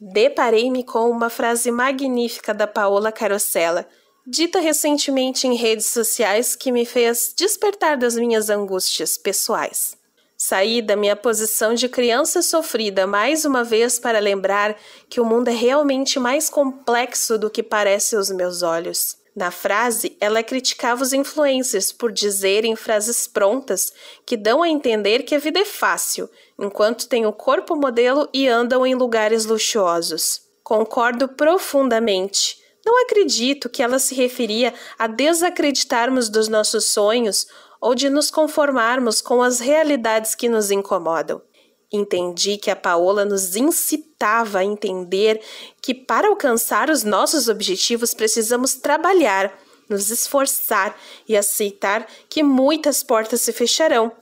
Deparei-me com uma frase magnífica da Paola Carosella, dita recentemente em redes sociais que me fez despertar das minhas angústias pessoais. Saí da minha posição de criança sofrida mais uma vez para lembrar que o mundo é realmente mais complexo do que parece aos meus olhos. Na frase, ela criticava os influencers por dizerem frases prontas que dão a entender que a vida é fácil, enquanto têm o corpo modelo e andam em lugares luxuosos. Concordo profundamente. Não acredito que ela se referia a desacreditarmos dos nossos sonhos ou de nos conformarmos com as realidades que nos incomodam. Entendi que a Paola nos incitava a entender que para alcançar os nossos objetivos precisamos trabalhar, nos esforçar e aceitar que muitas portas se fecharão,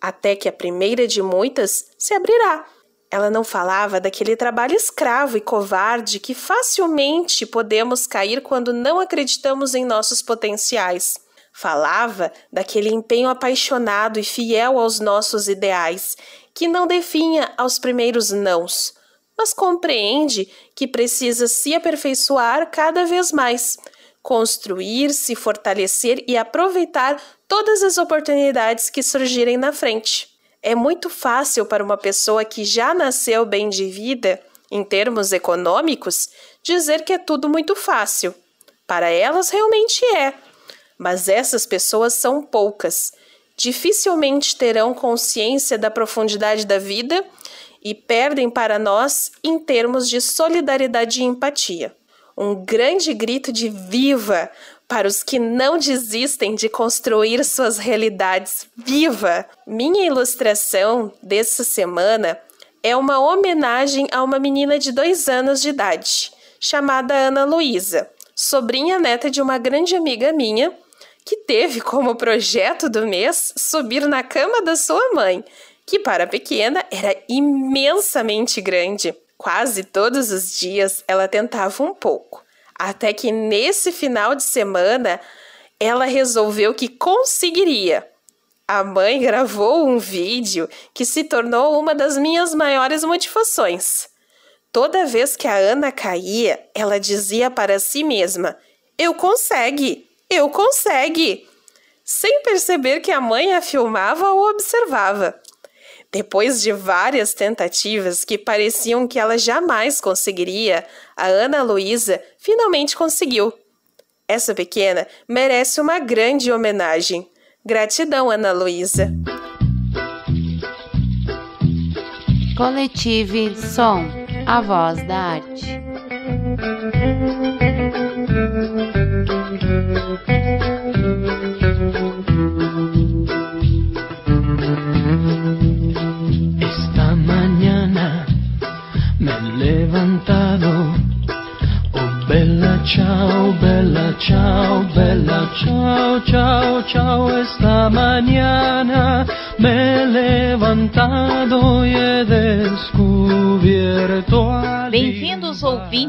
até que a primeira de muitas se abrirá. Ela não falava daquele trabalho escravo e covarde que facilmente podemos cair quando não acreditamos em nossos potenciais. Falava daquele empenho apaixonado e fiel aos nossos ideais, que não definha aos primeiros nãos, mas compreende que precisa se aperfeiçoar cada vez mais, construir, se fortalecer e aproveitar todas as oportunidades que surgirem na frente. É muito fácil para uma pessoa que já nasceu bem de vida, em termos econômicos, dizer que é tudo muito fácil. Para elas, realmente é. Mas essas pessoas são poucas. Dificilmente terão consciência da profundidade da vida e perdem para nós em termos de solidariedade e empatia. Um grande grito de viva para os que não desistem de construir suas realidades. Viva! Minha ilustração dessa semana é uma homenagem a uma menina de dois anos de idade, chamada Ana Luísa, sobrinha neta de uma grande amiga minha, que teve como projeto do mês subir na cama da sua mãe, que para a pequena era imensamente grande. Quase todos os dias ela tentava um pouco. Até que nesse final de semana ela resolveu que conseguiria. A mãe gravou um vídeo que se tornou uma das minhas maiores motivações. Toda vez que a Ana caía, ela dizia para si mesma: Eu consegue, eu consegue! Sem perceber que a mãe a filmava ou observava. Depois de várias tentativas que pareciam que ela jamais conseguiria, a Ana Luísa finalmente conseguiu. Essa pequena merece uma grande homenagem. Gratidão, Ana Luísa. Coletive Som, a voz da arte.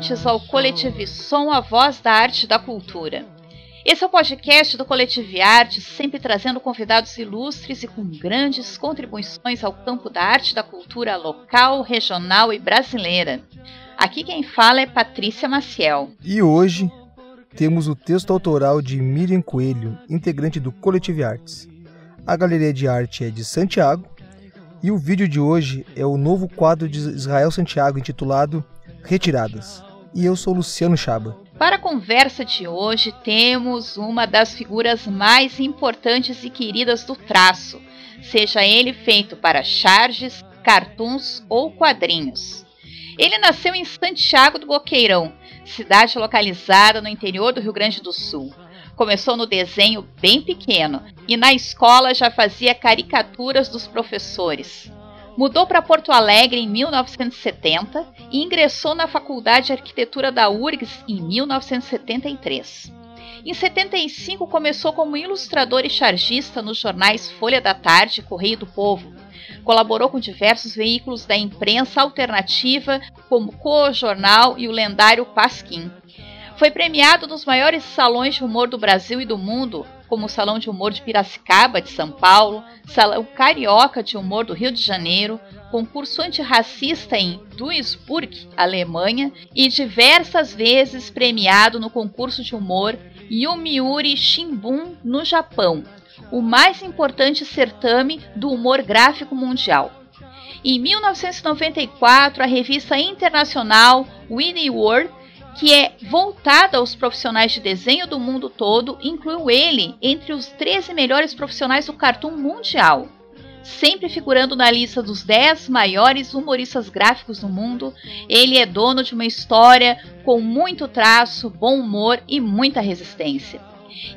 Ouvintes ao Coletivo Som, a voz da arte e da cultura. Esse é o podcast do Coletivo Arte, sempre trazendo convidados ilustres e com grandes contribuições ao campo da arte e da cultura local, regional e brasileira. Aqui quem fala é Patrícia Maciel. E hoje temos o texto autoral de Miriam Coelho, integrante do Coletivo Artes. A galeria de arte é de Santiago e o vídeo de hoje é o novo quadro de Israel Santiago intitulado Retiradas. E eu sou Luciano Chaba. Para a conversa de hoje, temos uma das figuras mais importantes e queridas do traço, seja ele feito para charges, cartoons ou quadrinhos. Ele nasceu em Santiago do Boqueirão, cidade localizada no interior do Rio Grande do Sul. Começou no desenho bem pequeno e na escola já fazia caricaturas dos professores. Mudou para Porto Alegre em 1970 e ingressou na Faculdade de Arquitetura da URGS em 1973. Em 75 começou como ilustrador e chargista nos jornais Folha da Tarde e Correio do Povo. Colaborou com diversos veículos da imprensa alternativa, como Co Jornal e o lendário Pasquim. Foi premiado nos maiores salões de humor do Brasil e do mundo, como o Salão de Humor de Piracicaba, de São Paulo, Salão Carioca de Humor do Rio de Janeiro, concurso antirracista em Duisburg, Alemanha, e diversas vezes premiado no concurso de humor Yomiuri Shimbun, no Japão, o mais importante certame do humor gráfico mundial. Em 1994, a revista internacional Winnie World que é voltada aos profissionais de desenho do mundo todo, incluiu ele entre os 13 melhores profissionais do cartoon mundial. Sempre figurando na lista dos 10 maiores humoristas gráficos do mundo, ele é dono de uma história com muito traço, bom humor e muita resistência.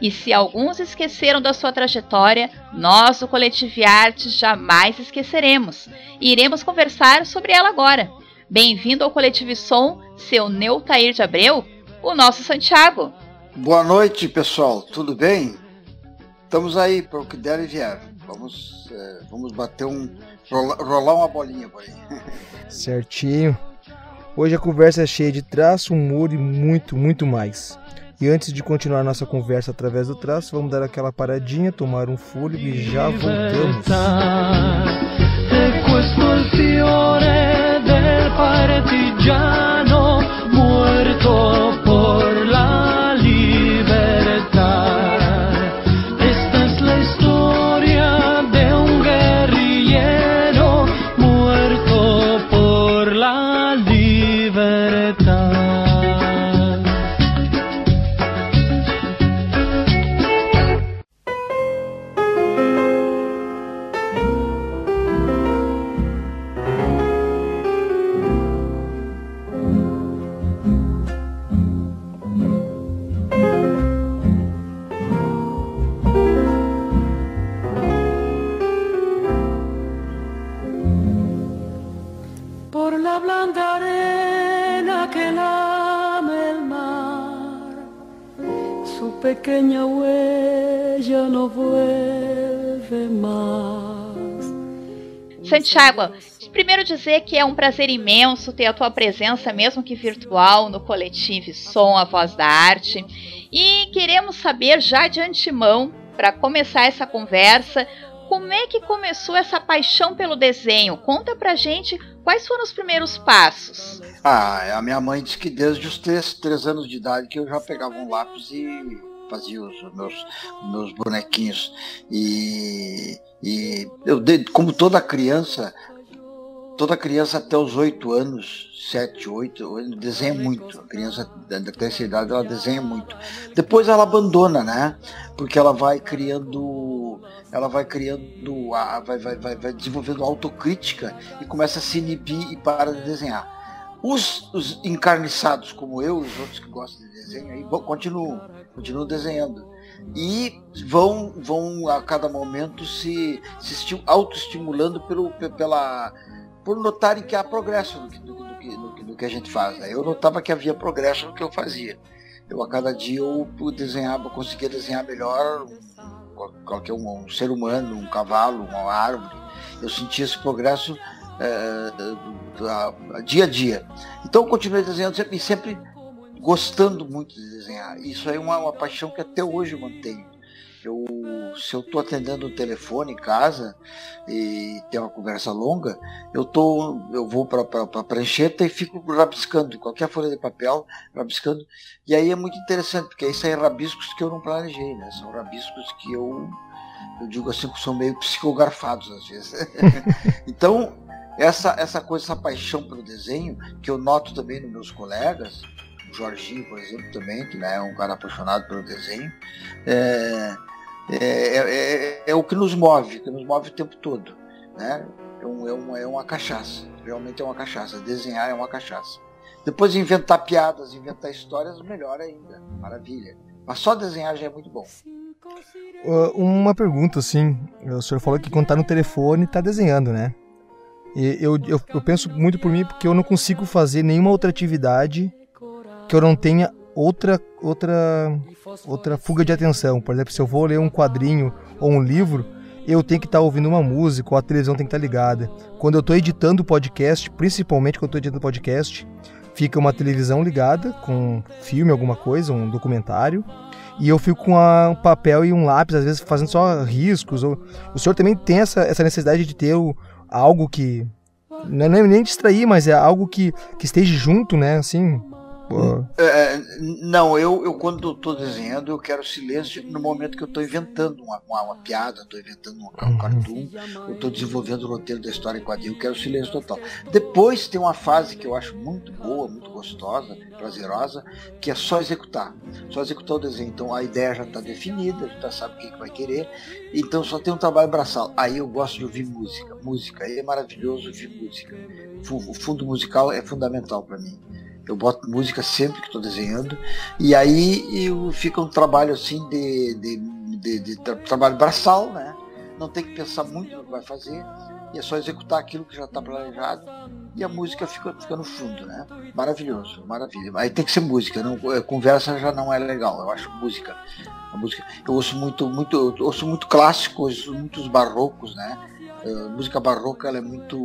E se alguns esqueceram da sua trajetória, nós do Coletivo Arte jamais esqueceremos. Iremos conversar sobre ela agora. Bem-vindo ao Coletivo Som, seu Neutair de Abreu, o nosso Santiago. Boa noite, pessoal. Tudo bem? Estamos aí para o que der e vier. Vamos, é, vamos bater um. Rolar, rolar uma bolinha por aí. Certinho. Hoje a conversa é cheia de traço, humor e muito, muito mais. E antes de continuar nossa conversa através do traço, vamos dar aquela paradinha, tomar um fôlego e já voltamos. ya no muerto. Santiago, primeiro dizer que é um prazer imenso ter a tua presença, mesmo que virtual, no coletivo Som, a Voz da Arte. E queremos saber já de antemão, para começar essa conversa, como é que começou essa paixão pelo desenho? Conta pra gente quais foram os primeiros passos. Ah, a minha mãe disse que desde os três, três anos de idade que eu já pegava um lápis e fazia os meus, meus bonequinhos. E, e eu, como toda criança, toda criança até os oito anos, sete, oito, desenha muito. A criança até essa idade ela desenha muito. Depois ela abandona, né? Porque ela vai criando, ela vai criando, vai, vai, vai, vai desenvolvendo autocrítica e começa a se inibir e para de desenhar. Os, os encarniçados como eu, os outros que gostam de desenho, aí continuam, continuam desenhando e vão, vão a cada momento se, se autoestimulando pelo, pela, por notarem que há progresso no que, no, no, no que a gente faz. Né? Eu notava que havia progresso no que eu fazia. Eu a cada dia eu desenhava, conseguia desenhar melhor qualquer um, um ser humano, um cavalo, uma árvore. Eu sentia esse progresso é, dia a dia. Então eu continuei desenhando sempre, sempre gostando muito de desenhar. Isso é uma, uma paixão que até hoje eu mantenho. Eu, se eu estou atendendo o telefone em casa e tem uma conversa longa, eu, tô, eu vou para a prancheta e fico rabiscando, qualquer folha de papel, rabiscando. E aí é muito interessante, porque aí saem rabiscos que eu não planejei, né? São rabiscos que eu, eu digo assim, que são meio psicografados às vezes. então, essa, essa coisa, essa paixão pelo desenho, que eu noto também nos meus colegas, Jorginho, por exemplo, também, que né, é um cara apaixonado pelo desenho, é, é, é, é, é, o que nos move, que nos move o tempo todo. Né? É, um, é, uma, é uma cachaça, realmente é uma cachaça. Desenhar é uma cachaça. Depois de inventar piadas, inventar histórias, melhor ainda. Maravilha. Mas só desenhar já é muito bom. Uma pergunta, assim. O senhor falou que quando está no telefone está desenhando, né? E eu, eu, eu penso muito por mim porque eu não consigo fazer nenhuma outra atividade que eu não tenha outra outra outra fuga de atenção. Por exemplo, se eu vou ler um quadrinho ou um livro, eu tenho que estar tá ouvindo uma música ou a televisão tem que estar tá ligada. Quando eu estou editando podcast, principalmente quando estou editando podcast, fica uma televisão ligada com filme, alguma coisa, um documentário, e eu fico com a, um papel e um lápis, às vezes fazendo só riscos. Ou, o senhor também tem essa, essa necessidade de ter o, algo que. Não é nem distrair, mas é algo que, que esteja junto, né? Assim, é, não, eu, eu quando estou desenhando, eu quero silêncio no momento que eu estou inventando uma, uma, uma piada, estou inventando um, um cartoon, eu estou desenvolvendo o roteiro da história em quadrinho, eu quero silêncio total. Depois tem uma fase que eu acho muito boa, muito gostosa, prazerosa, que é só executar. Só executar o desenho. Então a ideia já está definida, já sabe o que, que vai querer, então só tem um trabalho braçal. Aí eu gosto de ouvir música. Música, aí é maravilhoso ouvir música. O fundo musical é fundamental para mim. Eu boto música sempre que estou desenhando. E aí eu, fica um trabalho assim de, de, de, de tra trabalho braçal, né? Não tem que pensar muito no que vai fazer. E é só executar aquilo que já está planejado. E a música fica, fica no fundo, né? Maravilhoso, maravilha. Aí tem que ser música, não, é, conversa já não é legal. Eu acho música. A música eu ouço muito, muito, eu ouço muito clássico, ouço muitos barrocos, né? Uh, música barroca ela é muito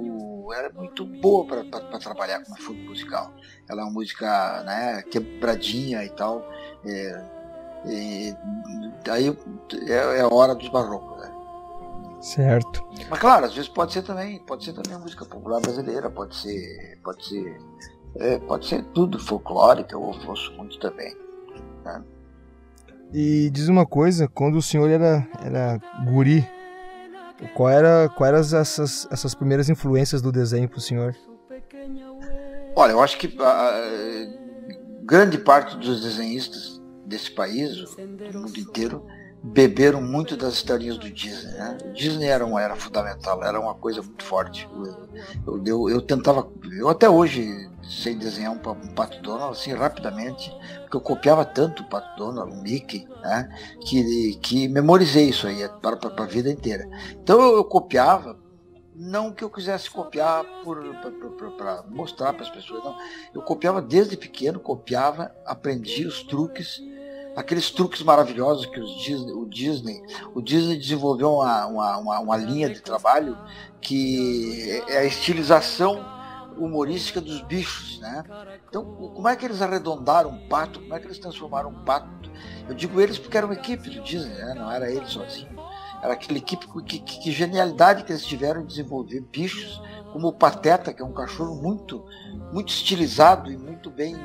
ela é muito boa para trabalhar com fundo musical. Ela é uma música né, quebradinha e tal. É, e, aí é, é a hora dos barrocos. Né? Certo. Mas claro, às vezes pode ser também, pode ser também a música popular brasileira, pode ser, pode ser, é, pode ser tudo folclórica, eu ouço muito também. Né? E diz uma coisa, quando o senhor era, era guri, qual era, qual eram essas, essas primeiras influências do desenho para o senhor? Olha, eu acho que a, grande parte dos desenhistas desse país, do mundo inteiro, beberam muito das historinhas do Disney. Né? O Disney era uma era fundamental, era uma coisa muito forte. Eu, eu, eu tentava, eu até hoje sei desenhar um, um Pato Donald assim rapidamente, porque eu copiava tanto o Pato Donald, o Mickey, né? que, que memorizei isso aí para, para a vida inteira. Então eu, eu copiava não que eu quisesse copiar para mostrar para as pessoas, não. Eu copiava desde pequeno, copiava, aprendi os truques aqueles truques maravilhosos que Disney, o Disney, o Disney desenvolveu uma, uma, uma, uma, linha de trabalho que é a estilização humorística dos bichos, né? Então, como é que eles arredondaram um pato? Como é que eles transformaram um pato? Eu digo eles porque era uma equipe do Disney, né? Não era ele sozinho. Era aquela equipe que, que, que genialidade que eles tiveram em desenvolver bichos como o Pateta, que é um cachorro muito, muito estilizado e muito bem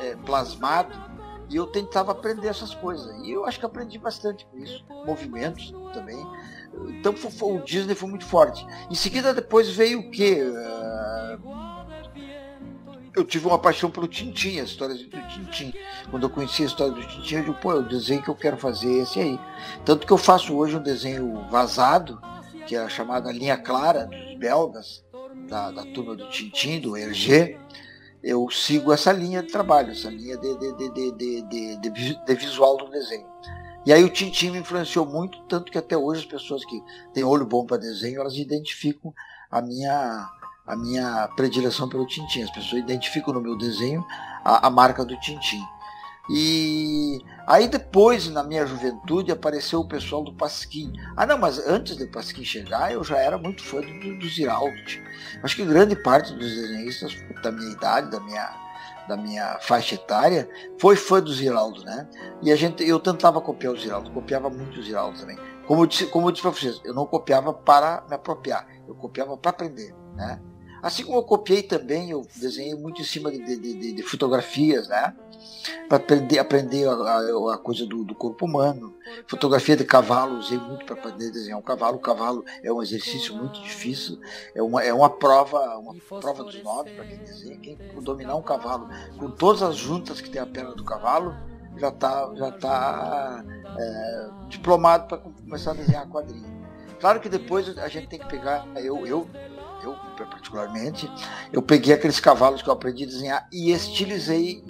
é, plasmado e eu tentava aprender essas coisas. E eu acho que aprendi bastante com isso. Movimentos também. Então foi, foi, o Disney foi muito forte. Em seguida depois veio o quê? Uh, eu tive uma paixão pelo Tintin, as histórias do Tintin. Quando eu conheci a história do Tintin, eu digo, pô, é o desenho que eu quero fazer é esse aí. Tanto que eu faço hoje um desenho vazado, que é a chamada linha clara dos belgas, da, da turma do Tintin, do Hergé eu sigo essa linha de trabalho, essa linha de, de, de, de, visual do desenho. E aí o Tintin me influenciou muito, tanto que até hoje as pessoas que têm olho bom para desenho, elas identificam a minha, a minha predileção pelo Tintin. As pessoas identificam no meu desenho a, a marca do Tintin. E aí depois, na minha juventude, apareceu o pessoal do Pasquim. Ah não, mas antes do Pasquim chegar, eu já era muito fã do, do. Acho que grande parte dos desenhistas da minha idade, da minha, da minha faixa etária, foi fã do Ziraldo, né? E a gente, eu tentava copiar o Ziraldo, copiava muito o Ziraldo também. Como eu disse, como eu disse para vocês, eu não copiava para me apropriar, eu copiava para aprender, né? Assim como eu copiei também, eu desenhei muito em cima de, de, de, de fotografias, né? Para aprender, aprender a, a, a coisa do, do, corpo humano. Fotografia de cavalo, usei muito para aprender a desenhar um cavalo. O cavalo é um exercício muito difícil, é uma, é uma prova, uma prova dos nove para quem desenha. Quem dominar um cavalo com todas as juntas que tem a perna do cavalo, já está já tá, é, diplomado para começar a desenhar quadrinho. Claro que depois a gente tem que pegar, eu, eu eu particularmente, eu peguei aqueles cavalos que eu aprendi a desenhar e estilizei,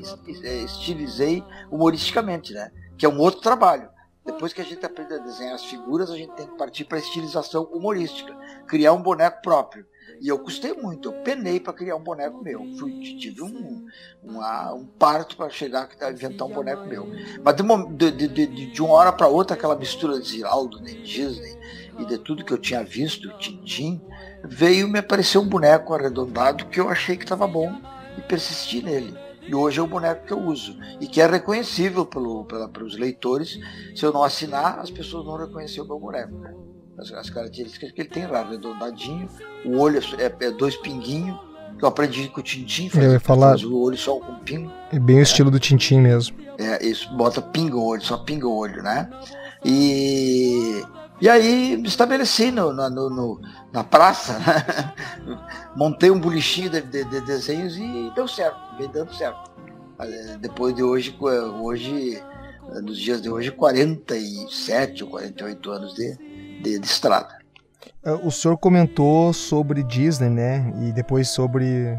estilizei humoristicamente, né? Que é um outro trabalho. Depois que a gente aprende a desenhar as figuras, a gente tem que partir para a estilização humorística, criar um boneco próprio. E eu custei muito, eu penei para criar um boneco meu. Fui, tive um, uma, um parto para chegar a inventar um boneco meu. Mas de, de, de, de uma hora para outra, aquela mistura de Ziraldo, de Disney e de tudo que eu tinha visto, Tintim, veio me aparecer um boneco arredondado que eu achei que estava bom e persisti nele. E hoje é o boneco que eu uso. E que é reconhecível pelo, pela, pelos leitores. Se eu não assinar, as pessoas vão reconhecer o meu boneco. Né? As, as, características que ele tem lá, redondadinho, o olho é, é dois pinguinhos. Eu aprendi com o Tintim, eu ia falar... o olho só com pingo. É bem o estilo do Tintim mesmo. É, isso, bota pinga o olho, só pinga o olho, né? E, e aí me estabeleci no, no, no na praça, né? montei um bulichinho de, de, de, desenhos e deu certo, vem dando certo. Depois de hoje, hoje, nos dias de hoje, 47 ou 48 anos de, de, de estrada. É, o senhor comentou sobre Disney, né? E depois sobre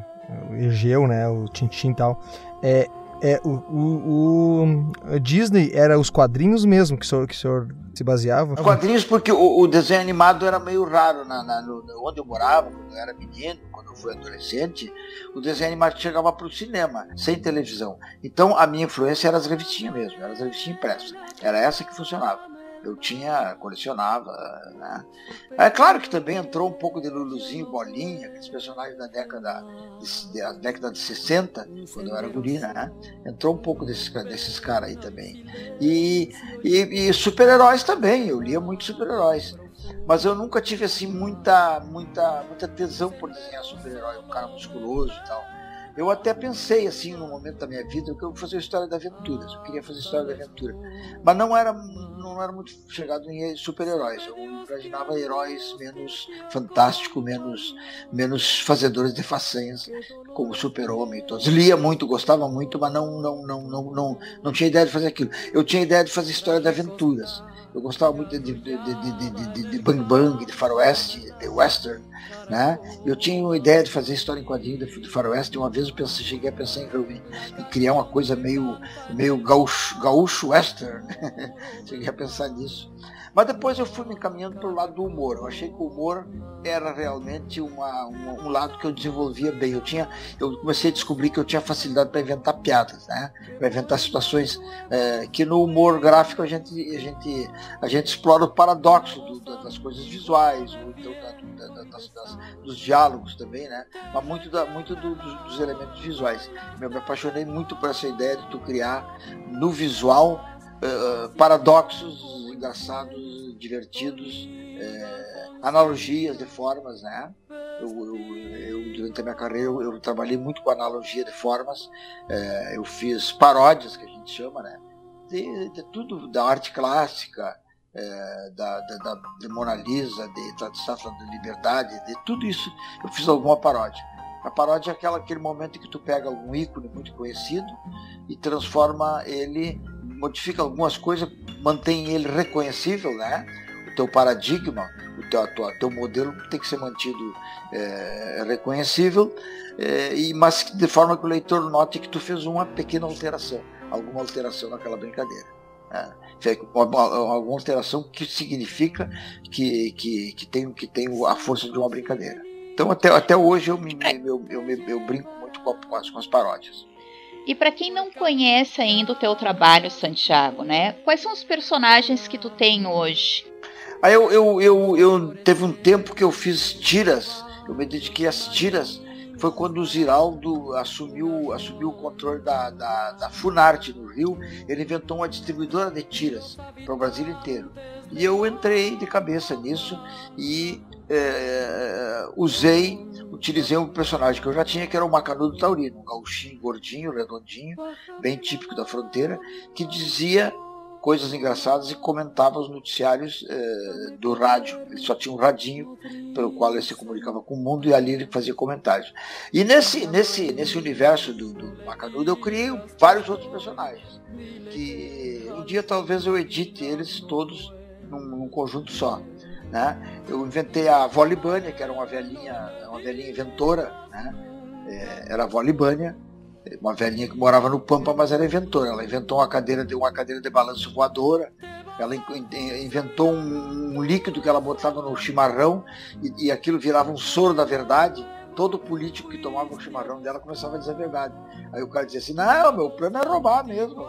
o Egeu, né? O Tintin e tal. É, é, o, o, o, Disney era os quadrinhos mesmo que o senhor, que o senhor se baseava? Quadrinhos porque o, o desenho animado era meio raro na, na no, onde eu morava, quando eu era menino, quando eu fui adolescente, o desenho animado chegava para o cinema, sem televisão. Então a minha influência era as revistinhas mesmo, era as revistinhas impressas. Era essa que funcionava eu tinha, colecionava, né? É claro que também entrou um pouco de Luluzinho, Bolinha, aqueles personagens da década, de, da década de 60, quando eu era gurina, né? Entrou um pouco desses, desses caras aí também. E, e, e super-heróis também, eu lia muito super-heróis. Mas eu nunca tive assim muita, muita, muita tesão por desenhar super-herói, um cara musculoso e tal. Eu até pensei, assim, no momento da minha vida, que eu fazer história da aventura. Eu queria fazer história da aventura. Mas não era, não era muito chegado em super-heróis. Eu imaginava heróis menos fantásticos, menos, menos fazedores de façanhas, como Super-Homem. Todos. Lia muito, gostava muito, mas não, não, não, não, não, não tinha ideia de fazer aquilo. Eu tinha ideia de fazer história de aventuras. Eu gostava muito de, de, de, de, Bang Bang, de Faroeste, de Western. Né? Eu tinha uma ideia de fazer história em quadrinho de, Faroeste. Uma vez eu pensei, cheguei a pensar em, em criar uma coisa meio, meio gaúcho, gaúcho Western. cheguei a pensar nisso. Mas depois eu fui me encaminhando para o lado do humor. Eu achei que o humor era realmente uma, um lado que eu desenvolvia bem. Eu tinha, eu comecei a descobrir que eu tinha facilidade para inventar piadas, né? Para inventar situações é, que no humor gráfico a gente, a gente, a gente explora o paradoxo do, das coisas visuais, ou então da, da, das, das, dos diálogos também, né? Mas muito, da, muito do, dos, dos elementos visuais. Eu me apaixonei muito por essa ideia de tu criar no visual uh, paradoxos engraçados, divertidos, é, analogias de formas, né? Eu, eu, eu, durante a minha carreira eu, eu, trabalhei muito com analogia de formas, é, eu fiz paródias que a gente chama, né? De, de tudo da arte clássica, é, da, da, da, de Mona Lisa, de, da Estátua da Liberdade, de tudo isso eu fiz alguma paródia. A paródia é aquela, aquele momento em que tu pega algum ícone muito conhecido e transforma ele modifica algumas coisas, mantém ele reconhecível, né? O teu paradigma, o teu, tua, teu modelo tem que ser mantido é, reconhecível, é, e, mas de forma que o leitor note que tu fez uma pequena alteração, alguma alteração naquela brincadeira. Né? Alguma alteração que significa que, que, que, tem, que tem a força de uma brincadeira. Então até, até hoje eu, me, eu, eu, eu, eu brinco muito com as, com as paródias. E para quem não conhece ainda o teu trabalho, Santiago, né? Quais são os personagens que tu tem hoje? Aí eu, eu, eu, eu teve um tempo que eu fiz tiras, eu me dediquei às tiras. Foi quando o Ziraldo assumiu, assumiu o controle da, da, da Funarte no Rio. Ele inventou uma distribuidora de tiras para o Brasil inteiro. E eu entrei de cabeça nisso e é, usei utilizei um personagem que eu já tinha, que era o Macanudo Taurino, um gauchinho gordinho, redondinho, bem típico da fronteira, que dizia coisas engraçadas e comentava os noticiários eh, do rádio. Ele só tinha um radinho pelo qual ele se comunicava com o mundo e ali ele fazia comentários. E nesse, nesse, nesse universo do, do Macanudo eu criei vários outros personagens, que um dia talvez eu edite eles todos num, num conjunto só. Né? Eu inventei a avó Libânia, que era uma velhinha, uma velhinha inventora, né? É, era a avó Libânia, uma velhinha que morava no Pampa, mas era inventora. Ela inventou uma cadeira de, uma cadeira de balanço voadora, ela inventou um, um líquido que ela botava no chimarrão e, e aquilo virava um soro da verdade todo político que tomava o chimarrão dela começava a dizer a verdade. Aí o cara dizia assim, não, meu plano é roubar mesmo.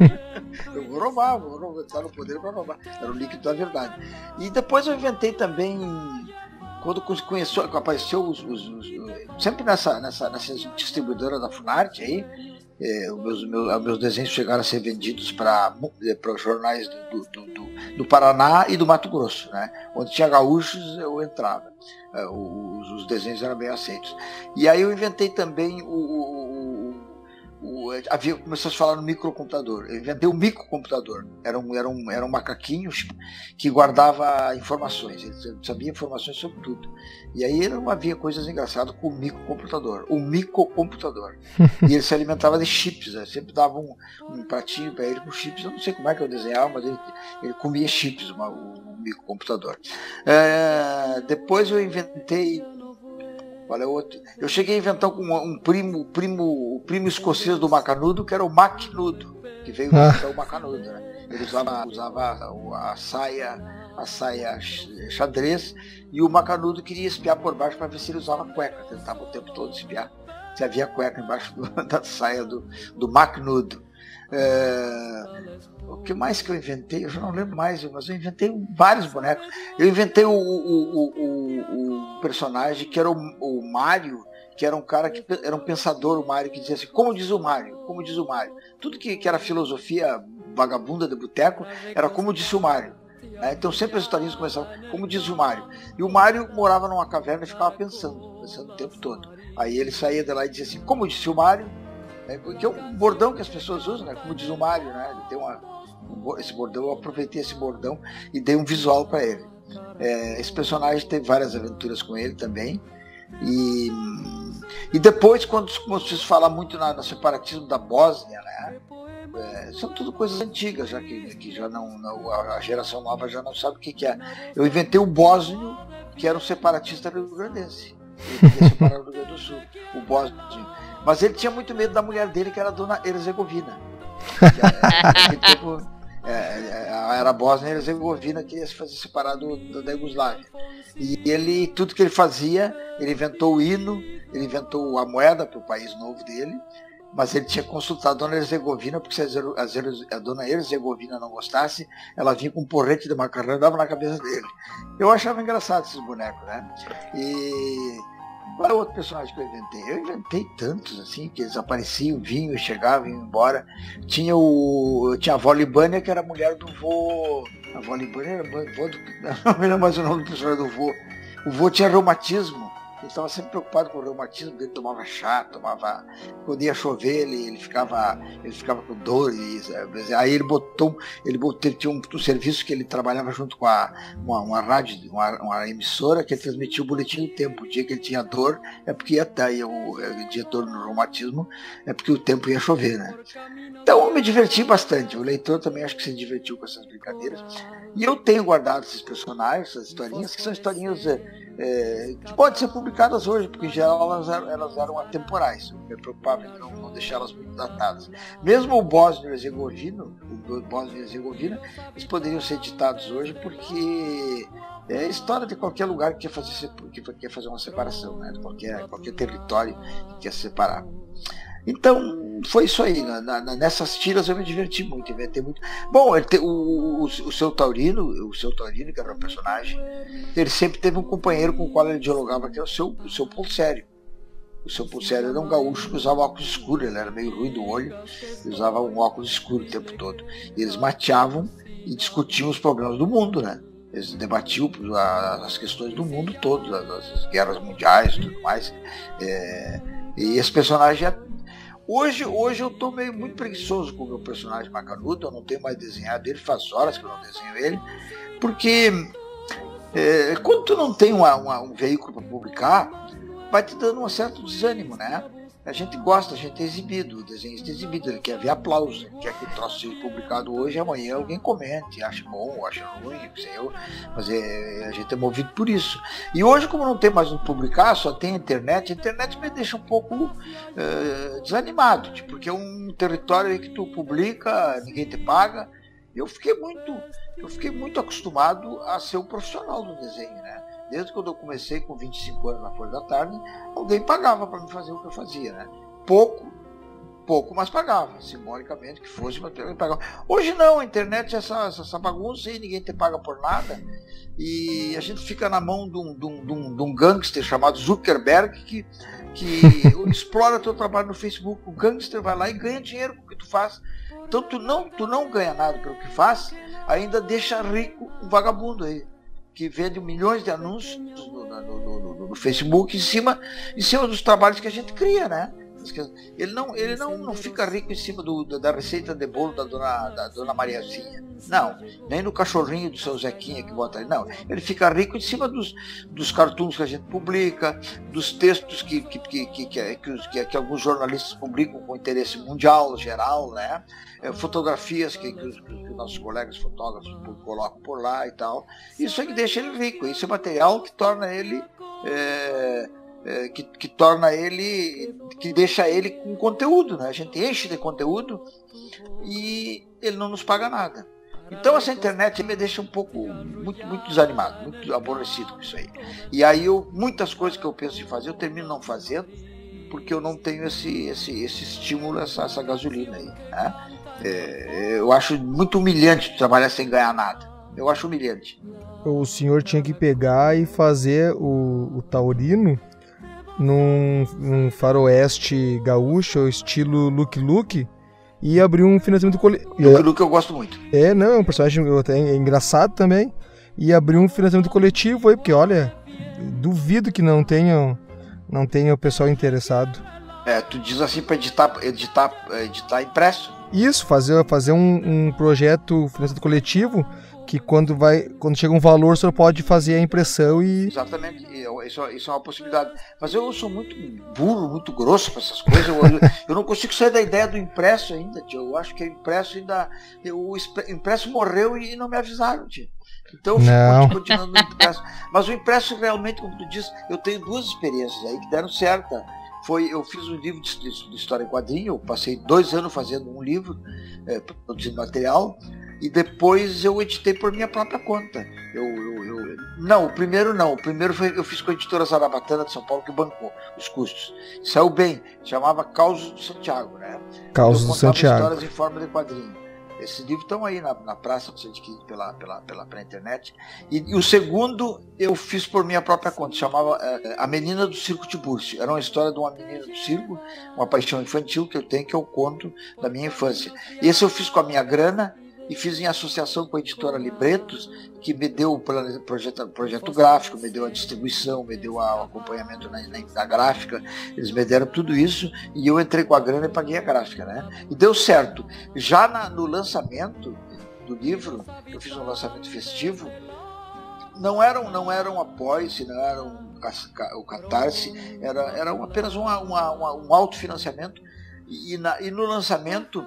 eu vou roubar, vou estar no poder para roubar. Era o líquido da verdade. E depois eu inventei também, quando conheceu, apareceu os, os, os, sempre nessa, nessa, nessa distribuidora da Funarte aí, é, os meus, meus, meus, desenhos chegaram a ser vendidos para os jornais do, do, do, do, Paraná e do Mato Grosso, né? Onde tinha gaúchos, eu entrava. É, os, os, desenhos eram bem aceitos. E aí eu inventei também o, o, havia, começou a falar no microcomputador. Eu inventei o microcomputador. Era um, era, um, era um macaquinho que guardava informações. Ele sabia informações sobre tudo. E aí não havia coisas engraçadas com o microcomputador. O microcomputador. e ele se alimentava de chips. Eu sempre dava um, um pratinho para ele com chips. Eu não sei como é que eu desenhava, mas ele, ele comia chips, uma, o, o microcomputador. É, depois eu inventei qual é outro? Eu cheguei a inventar um, um primo, primo, o primo escocês do Macanudo, que era o Macnudo, que veio ah. do Macanudo. Né? Ele usava, usava a saia, a saia xadrez, e o Macanudo queria espiar por baixo para ver se ele usava cueca. Tentava o tempo todo espiar se havia cueca embaixo do, da saia do, do Macnudo. É, o que mais que eu inventei? Eu já não lembro mais, mas eu inventei vários bonecos. Eu inventei o, o, o, o personagem que era o, Mário, que era um cara que era um pensador, o Mário, que dizia assim, como diz o Mário, como diz o Mário. Tudo que, que era filosofia vagabunda de boteco era como disse o Mário. É, então sempre as historinhas começavam, como diz o Mário. E o Mário morava numa caverna e ficava pensando, pensando o tempo todo. Aí ele saía de lá e dizia assim, como disse o Mário, é, que é um bordão que as pessoas usam, né? como diz o Mário, né? ele tem uma, esse bordão, eu aproveitei esse bordão e dei um visual para ele. É, esse personagem teve várias aventuras com ele também. E, e depois, quando começou a falar muito na, no separatismo da Bósnia, né? É, são tudo coisas antigas, já que, que já não, não, a geração nova já não sabe o que, que é. Eu inventei o bósnio, que era um separatista rio-grandense. Ele queria separar o Rio Grande do Sul, o bósnio. Mas ele tinha muito medo da mulher dele, que era a dona Herzegovina. Tipo, é, é, era a Bósnia Herzegovina que ia se fazer separar do, do, da Iugoslávia. E ele, tudo que ele fazia, ele inventou o hino, ele inventou a moeda para o país novo dele, mas ele tinha consultado a dona Herzegovina, porque se a, a, dona Herzegovina não gostasse, ela vinha com um porrete de macarrão e dava na cabeça dele. Eu achava engraçado esses bonecos, né? E qual é outro personagem que eu inventei? Eu inventei tantos, assim, que eles apareciam, vinham, chegavam, iam embora. Tinha o. Tinha a avó Libânia, que era a mulher do vô. A avó Libânia era vô do. Não lembro mais o nome do personagem do vô. O vô tinha reumatismo. Ele estava sempre preocupado com o reumatismo, ele tomava chá, tomava. Quando ia chover, ele, ele ficava, ele ficava com dor. E, aí ele botou, ele botou, tinha um, um, serviço que ele trabalhava junto com a, uma, uma rádio, uma, uma, emissora que ele transmitia o boletim do tempo. O dia que ele tinha dor é porque ia estar, e o, tinha dor no reumatismo, é porque o tempo ia chover, né? Então eu me diverti bastante. O leitor também acho que se divertiu com essas brincadeiras. E eu tenho guardado esses personagens, essas historinhas, que são historinhas. É, que podem ser publicadas hoje, porque em geral elas elas eram atemporais. Eu me preocupava em não, não deixá-las muito datadas. Mesmo o Bósnio Herzegovino, o Bósnio Herzegovina, eles poderiam ser editados hoje porque é história de qualquer lugar que quer fazer, que quer fazer uma separação, né? qualquer, qualquer território que quer se separar. Então, foi isso aí. Na, na, nessas tiras eu me diverti muito, inventei muito. Bom, ele te, o, o, o, seu Taurino, o seu Taurino, que era um personagem, ele sempre teve um companheiro com o qual ele dialogava, que é o seu, o seu Pulsério. O seu Pulsério era um gaúcho que usava óculos escuros, ele era meio ruim do olho, usava um óculos escuro o tempo todo. E eles mateavam e discutiam os problemas do mundo, né? Eles debatiam as questões do mundo todo, as, guerras mundiais e tudo mais. É, e esse personagem Hoje, hoje eu estou meio muito preguiçoso com o meu personagem Macanudo, eu não tenho mais desenhado ele, faz horas que eu não desenho ele, porque é, quando tu não tem uma, uma, um veículo para publicar, vai te dando um certo desânimo, né? A gente gosta, a gente é exibido, o desenhista é exibido, ele quer ver aplauso, ele quer que o troço seja publicado hoje amanhã alguém comente, acha bom, acha ruim, sei eu, mas é, a gente é movido por isso. E hoje, como não tem mais onde publicar, só tem internet, a internet me deixa um pouco é, desanimado, tipo, porque é um território que tu publica, ninguém te paga. Eu fiquei muito, eu fiquei muito acostumado a ser um profissional do desenho, né? Desde quando eu comecei com 25 anos na Folha da Tarde, alguém pagava para me fazer o que eu fazia, né? Pouco, pouco, mas pagava, simbolicamente que fosse, mas pagava. Hoje não, a internet é essa, essa bagunça e ninguém te paga por nada. E a gente fica na mão de um, de um, de um, gangster chamado Zuckerberg que, que explora teu trabalho no Facebook. O gangster vai lá e ganha dinheiro com o que tu faz. Então tu não, tu não ganha nada pelo que faz, ainda deixa rico um vagabundo aí que vende milhões de anúncios no, no, no, no, Facebook em cima, em cima dos trabalhos que a gente cria, né? Ele não, ele não, não fica rico em cima do, da receita de bolo da dona, da dona Mariazinha. Não. Nem no cachorrinho do seu Zequinha que bota ali. Não. Ele fica rico em cima dos, dos cartoons que a gente publica, dos textos que, que, que, que, que, que, que alguns jornalistas publicam com interesse mundial, geral, né? É, fotografias que, que, os, que, nossos colegas fotógrafos colocam por lá e tal. Isso é que deixa ele rico. Isso é material que torna ele. É, é, que, que, torna ele, que deixa ele com conteúdo, né? A gente enche de conteúdo e ele não nos paga nada. Então essa internet me deixa um pouco muito, muito desanimado, muito aborrecido com isso aí. E aí eu, muitas coisas que eu penso em fazer, eu termino não fazendo, porque eu não tenho esse, esse, esse estímulo, essa, essa gasolina aí. Né? É, eu acho muito humilhante trabalhar sem ganhar nada. Eu acho humilhante. O senhor tinha que pegar e fazer o, o taurino num, num faroeste gaúcho, estilo Luke Luke, e abriu um financiamento coletivo. Luke Luke eu gosto muito. É, não, é um personagem é engraçado também. E abriu um financiamento coletivo aí, porque olha, duvido que não tenha, não tenha o pessoal interessado. É, tu diz assim para editar, editar, editar impresso? Isso, fazer, fazer um, um projeto financiamento coletivo que quando vai quando chega um valor você pode fazer a impressão e exatamente. Isso, isso é uma possibilidade. Mas eu sou muito burro muito grosso para essas coisas. Eu, eu, não consigo sair da ideia do impresso ainda tio. eu acho que o impresso ainda o impresso morreu e não me avisaram tio. então eu não. fico continuando no impresso. Mas o impresso realmente como tu disse eu tenho duas experiências aí que deram certo foi eu fiz um livro de, de, de história em quadrinho. Eu passei dois anos fazendo um livro é, produzindo material e depois eu editei por minha própria conta. Eu, eu, eu, não, o primeiro não. O primeiro foi, eu fiz com a editora Zarabatana de São Paulo que bancou os custos. Saiu bem, chamava Causos do Santiago, né? Causos do Santiago. histórias em forma de quadrinho. Esses livros estão aí na, na praça, você adquire pela, pela, pela, pela internet. E, e, o segundo eu fiz por minha própria conta, chamava é, A Menina do Circo Tibúrcio. Era uma história de uma menina do circo, uma paixão infantil que eu tenho, que eu conto da minha infância. Esse eu fiz com a minha grana e fiz em associação com a editora Libretos, que me deu o projeto, projeto gráfico, me deu a distribuição, me deu o acompanhamento na, na, na, gráfica, eles me deram tudo isso e eu entrei com a grana e paguei a gráfica, né? E deu certo. Já na, no lançamento do livro, eu fiz um lançamento festivo, não eram não eram após, não eram o catarse, era, era apenas uma, uma, uma, um autofinanciamento e, na, e no lançamento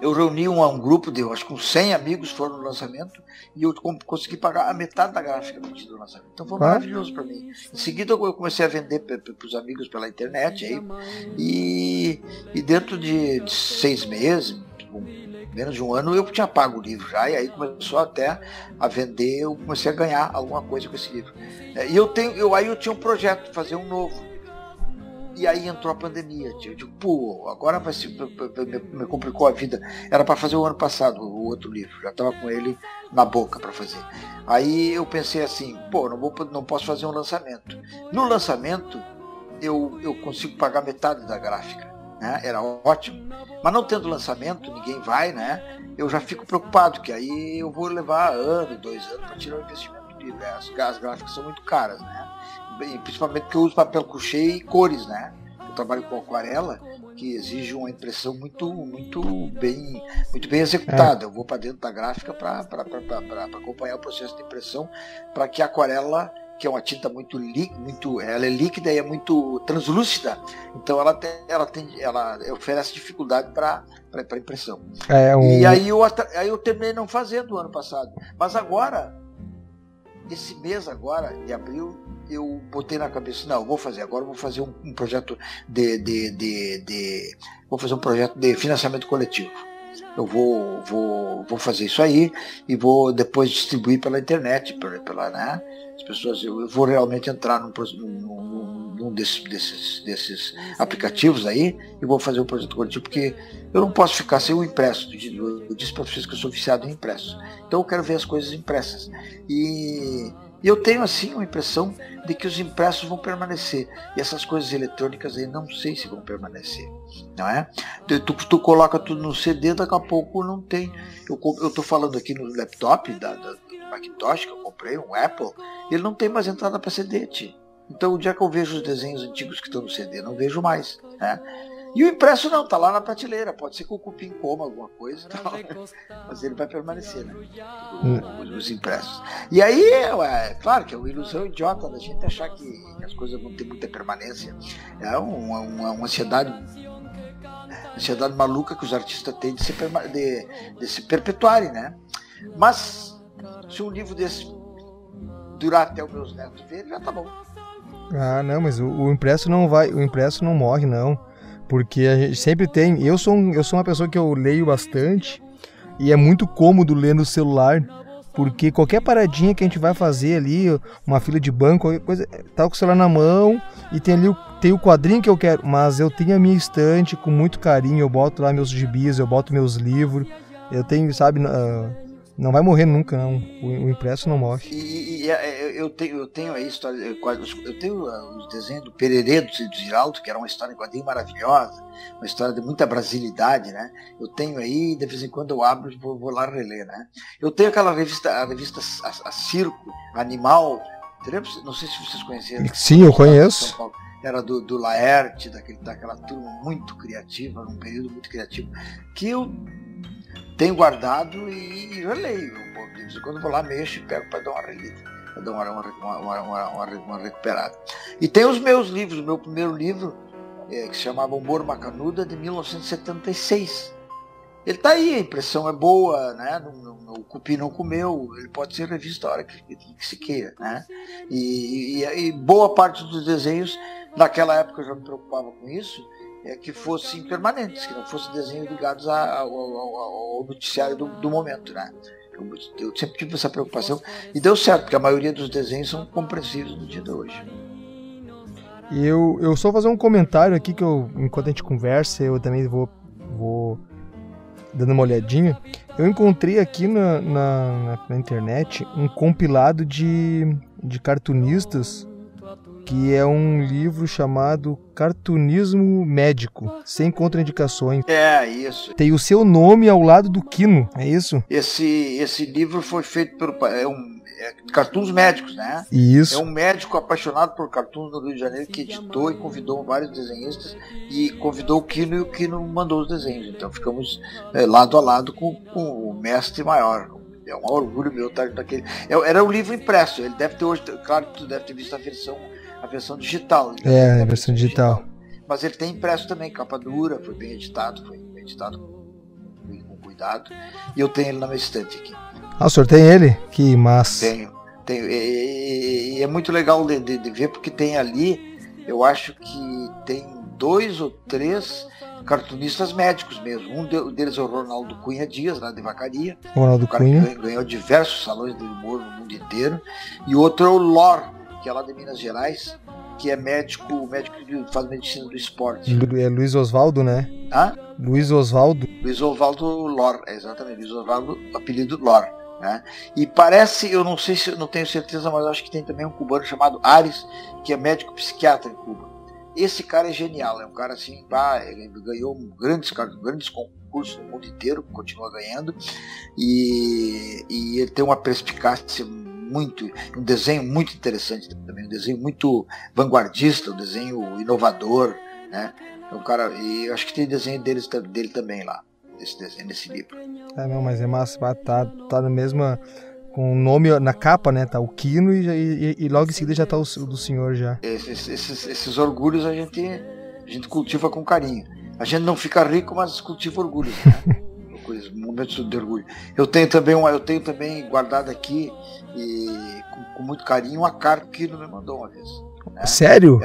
eu reuni um, um grupo de, acho que uns 100 amigos foram no lançamento e eu consegui pagar a metade da gráfica do lançamento. Então foi maravilhoso para mim. Em seguida eu comecei a vender para os amigos pela internet aí, e, e dentro de, de seis meses, menos de um ano, eu tinha pago o livro já, e aí começou até a vender, eu comecei a ganhar alguma coisa com esse livro. É, e eu tenho, eu, aí eu tinha um projeto, de fazer um novo. E aí entrou a pandemia. Eu digo, pô, agora vai se, me, complicou a vida. Era para fazer o ano passado o outro livro, já estava com ele na boca para fazer. Aí eu pensei assim, pô, não, vou, não posso fazer um lançamento. No lançamento, eu, eu consigo pagar metade da gráfica. Né? Era ótimo. Mas não tendo lançamento, ninguém vai, né? Eu já fico preocupado, que aí eu vou levar ano, dois anos para tirar o investimento do livro. As, as gráficas são muito caras, né? Principalmente porque eu uso papel couché e cores, né? Eu trabalho com aquarela, que exige uma impressão muito, muito bem, muito bem executada. É. Eu vou para dentro da gráfica para acompanhar o processo de impressão, para que a aquarela que é uma tinta muito líquida, muito, ela é líquida e é muito translúcida, então ela tem, ela tem, ela oferece dificuldade para para impressão. É um... E aí eu, aí eu terminei não fazendo o ano passado, mas agora esse mês agora de abril eu botei na cabeça, não, vou fazer, agora vou fazer um, um projeto de, de, de, de, Vou fazer um projeto de financiamento coletivo. eu vou, vou, vou fazer isso aí e vou depois distribuir pela internet, pela, pela né? As pessoas, eu, eu vou realmente entrar num, num, num desses, desses, desses aplicativos aí e vou fazer um projeto coletivo, porque eu não posso ficar sem o impresso. Eu disse para vocês que eu sou viciado em impresso. Então eu quero ver as coisas impressas. E e eu tenho assim uma impressão de que os impressos vão permanecer. E essas coisas eletrônicas aí não sei se vão permanecer. Não é? Tu, tu coloca tudo no CD, daqui a pouco não tem. Eu estou falando aqui no laptop da, da, Macintosh, que eu comprei, um Apple, ele não tem mais entrada para CD. Então o dia que eu vejo os desenhos antigos que estão no CD, não vejo mais. Né? E o impresso não, tá lá na prateleira. Pode ser que o cupim coma alguma coisa, mas ele vai permanecer, né? Os, os impressos. E aí, é claro que é uma ilusão idiota da gente achar que as coisas vão ter muita permanência. É uma, uma, uma ansiedade ansiedade maluca que os artistas têm de se, de, de se perpetuarem, né? Mas se um livro desse durar até os meus netos verem, já tá bom. Ah, não, mas o, o impresso não vai, o impresso não morre, não. Porque a gente sempre tem. Eu sou, um, eu sou uma pessoa que eu leio bastante e é muito cômodo ler no celular. Porque qualquer paradinha que a gente vai fazer ali, uma fila de banco, qualquer coisa, tá com o celular na mão e tem ali o, tem o quadrinho que eu quero. Mas eu tenho a minha estante com muito carinho, eu boto lá meus gibis, eu boto meus livros. Eu tenho, sabe, uh, não vai morrer nunca, não. O, o impresso não morre. E, e, é, eu, tenho, eu tenho a história, eu tenho os desenhos do Pererê do Giraldo, que era uma história em quadrinho maravilhosa, uma história de muita brasilidade, né? Eu tenho aí, de vez em quando eu abro e vou, vou lá reler, né? Eu tenho aquela revista, a revista a, a Circo, Animal, não sei se vocês conheceram. Sim, eu conheço. Era do, do Laerte, daquele, daquela turma muito criativa, num período muito criativo, que eu tenho guardado e, eu leio. De vez em quando vou lá, mexo e pego para dar uma relida, dar uma, uma, uma, uma, recuperada. E tem os meus livros, o meu primeiro livro, é, que se chamava Humor Macanuda, de 1976. Ele está aí, a impressão é boa, né? o cupim não comeu, ele pode ser revisto a hora que, que, se queira. Né? E, e, e boa parte dos desenhos, naquela época eu já me preocupava com isso, é, que fossem permanentes, que não fossem desenhos ligados ao, ao, ao noticiário do, do, momento. Né? Eu, eu, sempre tive essa preocupação e deu certo, porque a maioria dos desenhos são compreensíveis no dia de hoje. E eu, eu só fazer um comentário aqui que eu, enquanto a gente conversa, eu também vou, vou dando uma olhadinha. Eu encontrei aqui na, na, na internet um compilado de, de cartunistas que é um livro chamado Cartunismo Médico, sem contraindicações. É, isso. Tem o seu nome ao lado do Quino, é isso? Esse, esse livro foi feito pelo. É um, é, cartoons médicos, né? Isso. É um médico apaixonado por cartoons no Rio de Janeiro que editou e convidou vários desenhistas e convidou o Quino e o Quino mandou os desenhos. Então ficamos é, lado a lado com, com o mestre maior, é um orgulho meu estar naquele. É, era um livro impresso. Ele deve ter hoje, claro que tu deve ter visto a versão a versão digital. É, a versão digital. Mas ele tem impresso também, capa dura, foi bem editado, foi editado com cuidado. E eu tenho ele na minha estante aqui. Ah, o senhor tem ele? Que massa. Tenho. tenho. E, e é muito legal de, de, de ver, porque tem ali, eu acho que tem dois ou três cartunistas médicos mesmo. Um deles é o Ronaldo Cunha Dias, lá de Vacaria. Ronaldo Cunha. Ganhou, ganhou diversos salões de humor no mundo inteiro. E outro é o Lor, que é lá de Minas Gerais, que é médico, médico que faz medicina do esporte. É Luiz Oswaldo, né? Hã? Luiz Oswaldo. Luiz Oswaldo Lor, é exatamente, Luiz Oswaldo, apelido Lor. Né? E parece, eu não sei se, não tenho certeza, mas acho que tem também um cubano chamado Ares, que é médico psiquiatra em Cuba. Esse cara é genial, é um cara assim, pá, ele ganhou grandes, grandes concursos no mundo inteiro, continua ganhando, e, e ele tem uma perspicácia muito, um desenho muito interessante também, um desenho muito vanguardista, um desenho inovador, né? Um cara, e acho que tem desenho dele, dele também lá, esse desenho, nesse livro. É, não, mas é massa, tá, tá na mesma, com o nome na capa, né? Tá o Quino e, e, e logo em seguida já tá o, do senhor já. Esses, esses, esses orgulhos a gente, a gente cultiva com carinho. A gente não fica rico, mas cultiva orgulhos, né? momentos de orgulho. Eu tenho também uma, eu tenho também guardado aqui e com, com muito carinho uma carta que ele me mandou uma vez. Né? Sério?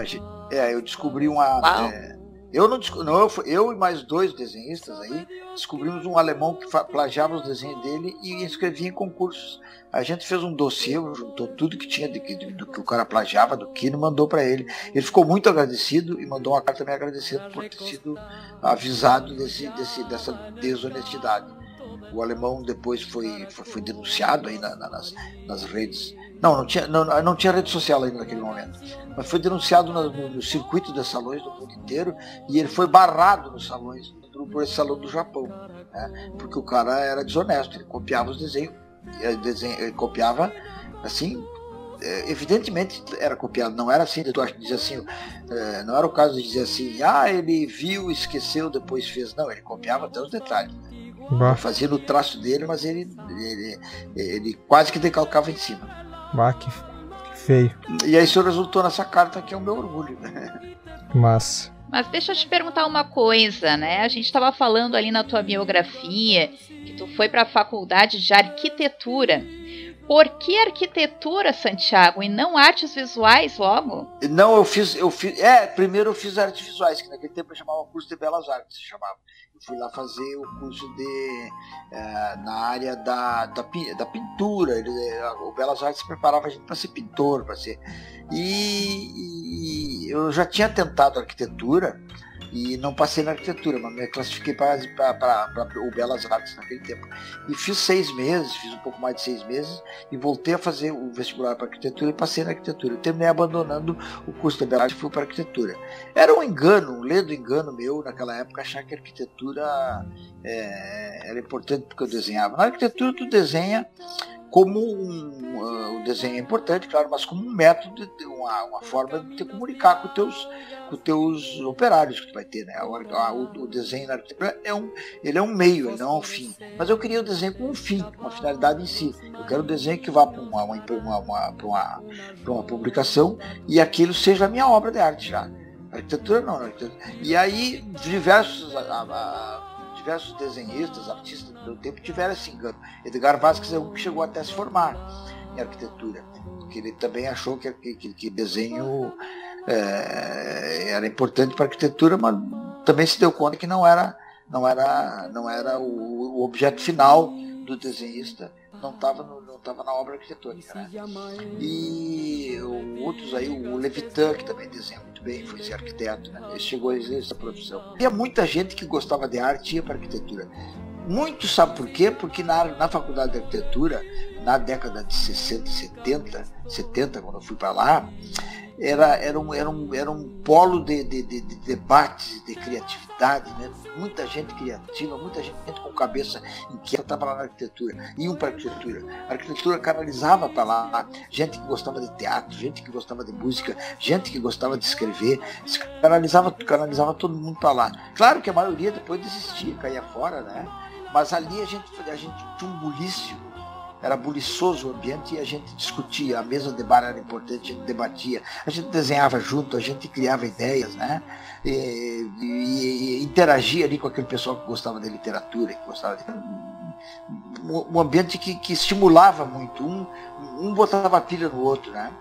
É, eu descobri uma. É, Eu não, não eu, eu, e mais dois desenhistas aí descobrimos um alemão que plagiava os desenhos dele e escrevia em concursos. A gente fez um dossiê, juntou tudo que tinha de, de, do que o cara plagiava do Kino, mandou para ele. Ele ficou muito agradecido e mandou uma carta me agradecendo por ter sido avisado desse, desse, dessa desonestidade. O alemão depois foi, foi, foi denunciado aí na, na, nas, nas redes. Não, não tinha, não, não tinha rede social ainda naquele momento mas foi denunciado no, no, circuito de salões do mundo inteiro e ele foi barrado nos salões por esse salão do Japão, né? porque o cara era desonesto, ele copiava os desenhos, ele copiava assim, é, evidentemente era copiado, não era assim, tu acha dizer assim, não era o caso de dizer assim, ah, ele viu, esqueceu, depois fez, não, ele copiava até os detalhes. Bah. Fazia no traço dele, mas ele, ele, ele quase que decalcava em cima. Bah, que Feio. E aí isso resultou nessa carta que é o meu orgulho. Mas. Mas deixa eu te perguntar uma coisa, né? A gente estava falando ali na tua biografia que tu foi para a faculdade de arquitetura. Por que arquitetura, Santiago, e não artes visuais logo? Não, eu fiz, eu fiz. É, primeiro eu fiz artes visuais, que naquele tempo eu chamava curso de belas artes, se chamava fui lá fazer o curso de é, na área da, da, da pintura. Ele, o Belas Artes preparava a gente para ser pintor, para ser. E, e, eu já tinha tentado arquitetura e não passei na arquitetura, mas me classifiquei para o Belas Artes naquele tempo. E fiz seis meses, fiz um pouco mais de seis meses, e voltei a fazer o vestibular para arquitetura e passei na arquitetura. Eu terminei abandonando o curso de Belas Artes e fui para arquitetura. Era um engano, um ledo engano meu naquela época, achar que a arquitetura é, era importante porque eu desenhava. Na arquitetura tu desenha como um, o desenho é importante, claro, mas como um método, uma, uma forma de te comunicar com teus com teus operários que tu vai ter, né? O, o, o desenho na arquitetura é um, ele é um meio, ele não é um fim. Mas eu queria o desenho com um fim, uma finalidade em si. Eu quero um desenho que vá para uma, uma, uma, uma, uma, publicação e aquilo seja a minha obra de arte já. arquitetura não, arquitetura. E aí diversos a, a, diversos desenhistas, artistas do tempo tiveram esse engano. Edgar Vasquez é um que chegou até a se formar em arquitetura, porque ele também achou que, que, que desenho é, era importante para arquitetura, mas também se deu conta que não era, não era, não era o, o objeto final do desenhista, não estava não tava na obra arquitetônica. Né? E outros aí, o Levitan, que também desenha muito bem, foi ser arquiteto, né? ele chegou a exercer essa profissão. Havia muita gente que gostava de arte e ia para arquitetura. Muito sabe por quê? Porque na, na faculdade de arquitetura, na década de 60, 70, 70, quando eu fui para lá, era, era, um, era, um, era um polo de, de, de, de debates, de criatividade, né? muita gente criativa, muita gente com cabeça inquieta estava lá na arquitetura, iam para a arquitetura. A arquitetura canalizava para lá gente que gostava de teatro, gente que gostava de música, gente que gostava de escrever, canalizava, canalizava todo mundo para lá. Claro que a maioria depois desistia, caía fora, né? Mas ali a gente, a gente tinha um bulício era buliçoso o ambiente e a gente discutia, a mesa de bar era importante, a gente debatia, a gente desenhava junto, a gente criava ideias, né? E, e, e interagia ali com aquele pessoal que gostava de literatura, que gostava de um ambiente que, que estimulava muito, um, um botava pilha no outro, né?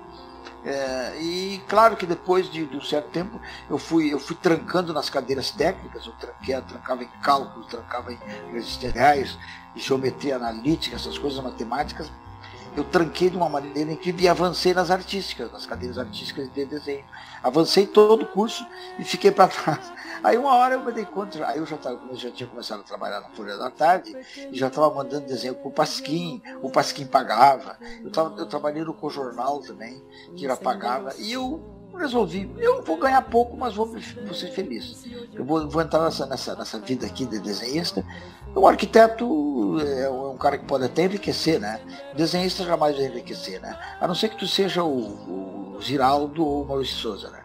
É, e claro que depois de, de, um certo tempo eu fui, eu fui trancando nas cadeiras técnicas, eu tranquei, trancava em cálculo, trancava em resistências, geometria analítica, essas coisas matemáticas, eu tranquei de uma maneira incrível e avancei nas artísticas, nas cadeiras artísticas de desenho. Avancei todo o curso e fiquei para trás. Aí uma hora eu me dei conta, aí eu já, tava, eu já tinha começado a trabalhar na Folha da Tarde e já estava mandando desenho para o Pasquim, o Pasquim pagava. Eu, tava, eu trabalhei no Cojornal também, que já pagava. E eu resolvi, eu vou ganhar pouco, mas vou, vou ser feliz. Eu vou, vou entrar nessa, nessa, nessa vida aqui de desenhista o arquiteto é um cara que pode até enriquecer, né? Desenhista jamais vai enriquecer, né? A não ser que tu seja o, o Giraldo ou o Maurício Souza, né?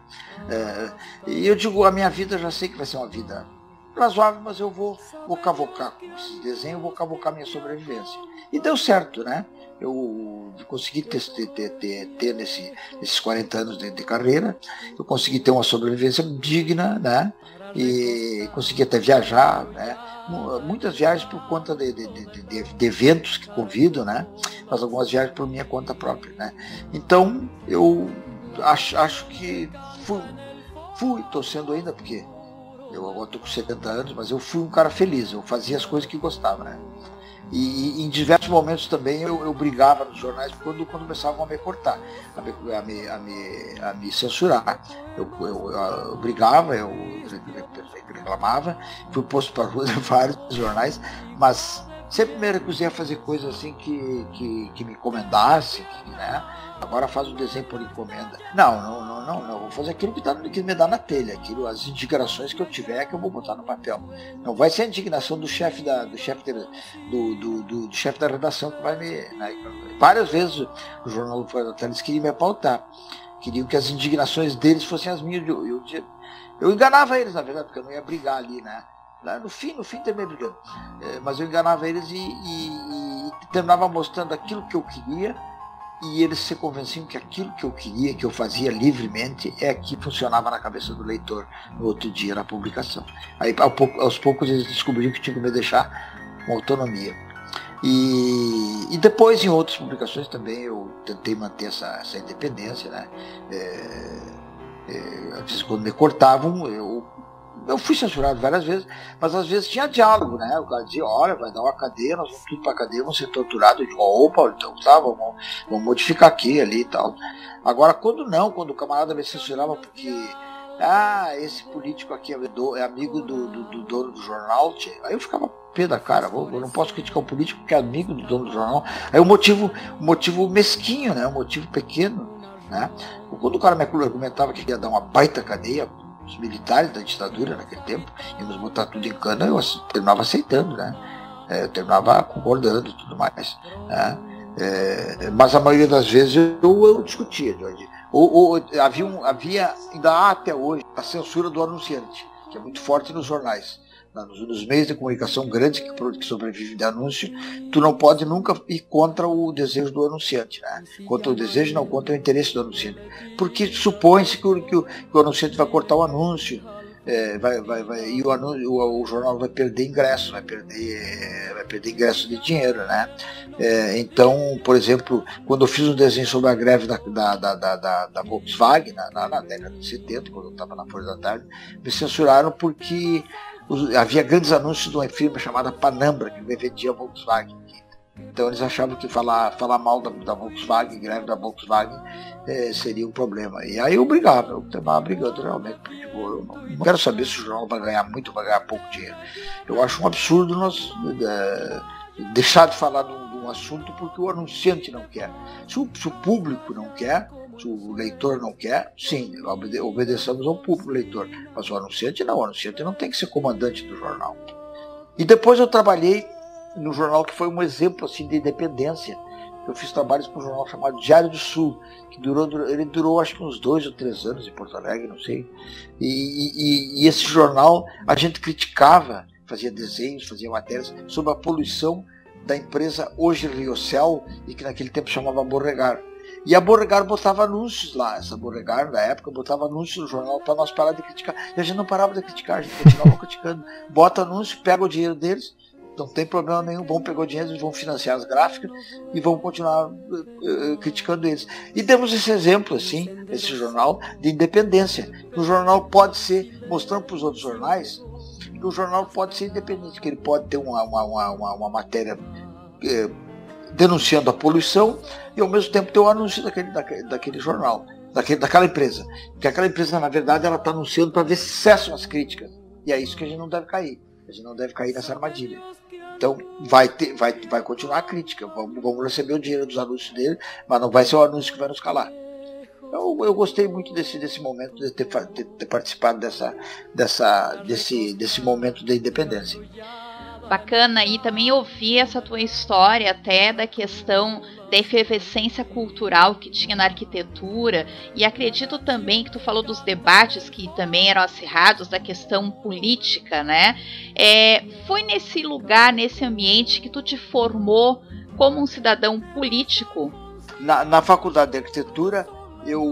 É, e eu digo, a minha vida já sei que vai ser uma vida razoável, mas eu vou, vou cavocar com esses desenhos, vou cavocar minha sobrevivência. E deu certo, né? Eu consegui ter, ter, ter, ter nesse, nesses 40 anos de, de carreira, eu consegui ter uma sobrevivência digna, né? E consegui até viajar, né? muitas viagens por conta de, de, de, de, eventos que convido, né? Mas algumas viagens por minha conta própria, né? Então eu acho, acho que fui, fui, sendo ainda, porque Eu agora estou com 70 anos, mas eu fui um cara feliz, eu fazia as coisas que gostava, né? E, e, em diversos momentos também eu, eu, brigava nos jornais quando, quando começavam a me cortar, a me, a me, a me, a me censurar. Eu, eu, eu, brigava, eu reclamava, fui posto para rua em vários jornais, mas sempre me recusei a fazer coisas assim que, que, que me encomendasse, que, né? Agora faz o desenho por encomenda. Não, não, não, não, não. Vou fazer aquilo que, tá, que me dá na telha, aquilo, as indignações que eu tiver que eu vou botar no papel. Não vai ser a indignação do chefe da, do chefe do, do, do, do chefe da redação que vai me. Né? Várias vezes o jornal do Folha da queria me pautar. Queriam que as indignações deles fossem as minhas. Eu, eu, eu enganava eles, na verdade, porque eu não ia brigar ali, né? No fim, no fim terminei brigando. É, mas eu enganava eles e, e, e, terminava mostrando aquilo que eu queria e eles se convenciam que aquilo que eu queria, que eu fazia livremente, é que funcionava na cabeça do leitor no outro dia na publicação. Aí aos poucos eles descobriram que tinha que me deixar com autonomia. E, e depois em outras publicações também eu tentei manter essa, essa independência, né? É, é, às vezes quando me cortavam, eu eu fui censurado várias vezes, mas às vezes tinha diálogo, né? O cara dizia, olha, vai dar uma cadeia, nós vamos tudo pra cadeia, vamos ser torturados. Eu digo, opa, então tá, vamos, vamos modificar aqui ali e tal. Agora, quando não, quando o camarada me censurava porque, ah, esse político aqui é, do, é amigo do, do, do, dono do jornal, aí eu ficava pé da cara, eu não posso criticar o político porque é amigo do dono do jornal. Aí o motivo, o motivo mesquinho, né? O motivo pequeno, né? Quando o cara me argumentava que ia dar uma baita cadeia, os militares da ditadura naquele tempo, íamos botar tudo em cana, eu terminava aceitando, né? É, eu terminava concordando e tudo mais. Né? É, mas a maioria das vezes eu, eu discutia, Jorge. Ou, ou, havia, um, havia, ainda há até hoje, a censura do anunciante, que é muito forte nos jornais nos, meios de comunicação grandes que, que sobrevivem de anúncio, tu não pode nunca ir contra o desejo do anunciante, né? Contra o desejo, não contra o interesse do anunciante. Porque supõe-se que, que, o, que o anunciante vai cortar o anúncio, é, vai, vai, vai, e o, anúncio, o, o, jornal vai perder ingresso, vai perder, vai perder ingresso de dinheiro, né? É, então, por exemplo, quando eu fiz um desenho sobre a greve da, da, da, da, da Volkswagen, na, na, na, década de 70, quando eu estava na Folha da Tarde, me censuraram porque havia grandes anúncios de uma firma chamada Panambra, que vendia Volkswagen. Então eles achavam que falar, falar mal da, da Volkswagen, greve da Volkswagen, é, seria um problema. E aí eu brigava, eu estava brigando realmente, porque tipo, eu não, não, quero saber se o jornal vai ganhar muito vai ganhar pouco dinheiro. Eu acho um absurdo nós é, deixar de falar de um, de um, assunto porque o anunciante não quer. Se o, se o público não quer, se o leitor não quer, sim, obede obedeçamos ao público leitor. Mas o anunciante não, o anunciante não tem que ser comandante do jornal. E depois eu trabalhei no jornal que foi um exemplo assim de independência. Eu fiz trabalhos com um jornal chamado Diário do Sul, que durou, ele durou acho que uns dois ou três anos em Porto Alegre, não sei. E, e, e esse jornal a gente criticava, fazia desenhos, fazia matérias sobre a poluição da empresa hoje Riocel e que naquele tempo chamava Borregar. E a Borregar botava anúncios lá, essa Borregar na época botava anúncios no jornal para nós parar de criticar. E a gente não parava de criticar, a gente continuava criticando. Bota anúncio, pega o dinheiro deles, não tem problema nenhum, vão pegar o dinheiro, vão financiar as gráficas e vão continuar uh, criticando eles. E temos esse exemplo, assim, esse jornal de independência. O jornal pode ser, mostrando para os outros jornais, que o jornal pode ser independente, que ele pode ter uma, uma, uma, uma matéria uh, denunciando a poluição e ao mesmo tempo ter o anúncio daquele, daquele, daquele jornal, daquele, daquela empresa. Porque aquela empresa, na verdade, ela está anunciando para ver se cessam as críticas. E é isso que a gente não deve cair. A gente não deve cair nessa armadilha. Então vai, ter, vai, vai continuar a crítica. Vamos, vamos receber o dinheiro dos anúncios dele, mas não vai ser o anúncio que vai nos calar. Eu, eu gostei muito desse, desse momento, de ter, de ter participado dessa, dessa, desse, desse momento da independência bacana e também ouvir essa tua história até da questão da efervescência cultural que tinha na arquitetura e acredito também que tu falou dos debates que também eram acirrados da questão política, né? É, foi nesse lugar, nesse ambiente que tu te formou como um cidadão político? Na, na faculdade de arquitetura eu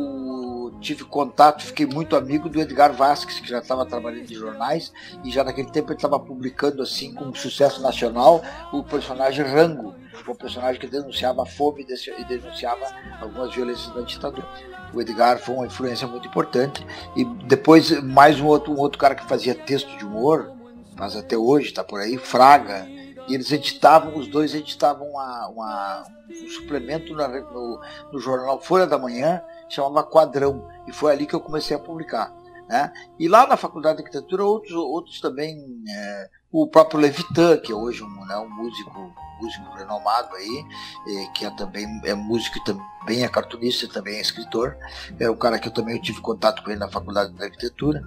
tive contato, fiquei muito amigo do Edgar Vasques, que já estava trabalhando em jornais, e já naquele tempo ele estava publicando assim com sucesso nacional o personagem Rango, um personagem que denunciava a fome e denunciava algumas violências da ditadura. O Edgar foi uma influência muito importante. E depois mais um outro, um outro cara que fazia texto de humor, mas até hoje está por aí, Fraga, e eles editavam, os dois editavam uma, uma, um suplemento na, no, no, jornal Folha da Manhã, chamava Quadrão, e foi ali que eu comecei a publicar. Né? E lá na Faculdade de Arquitetura, outros, outros também, é, o próprio Levitan, que é hoje um, né, um músico, músico renomado aí, é, que é também é músico também é cartunista, também é escritor, é um cara que eu também tive contato com ele na Faculdade de Arquitetura.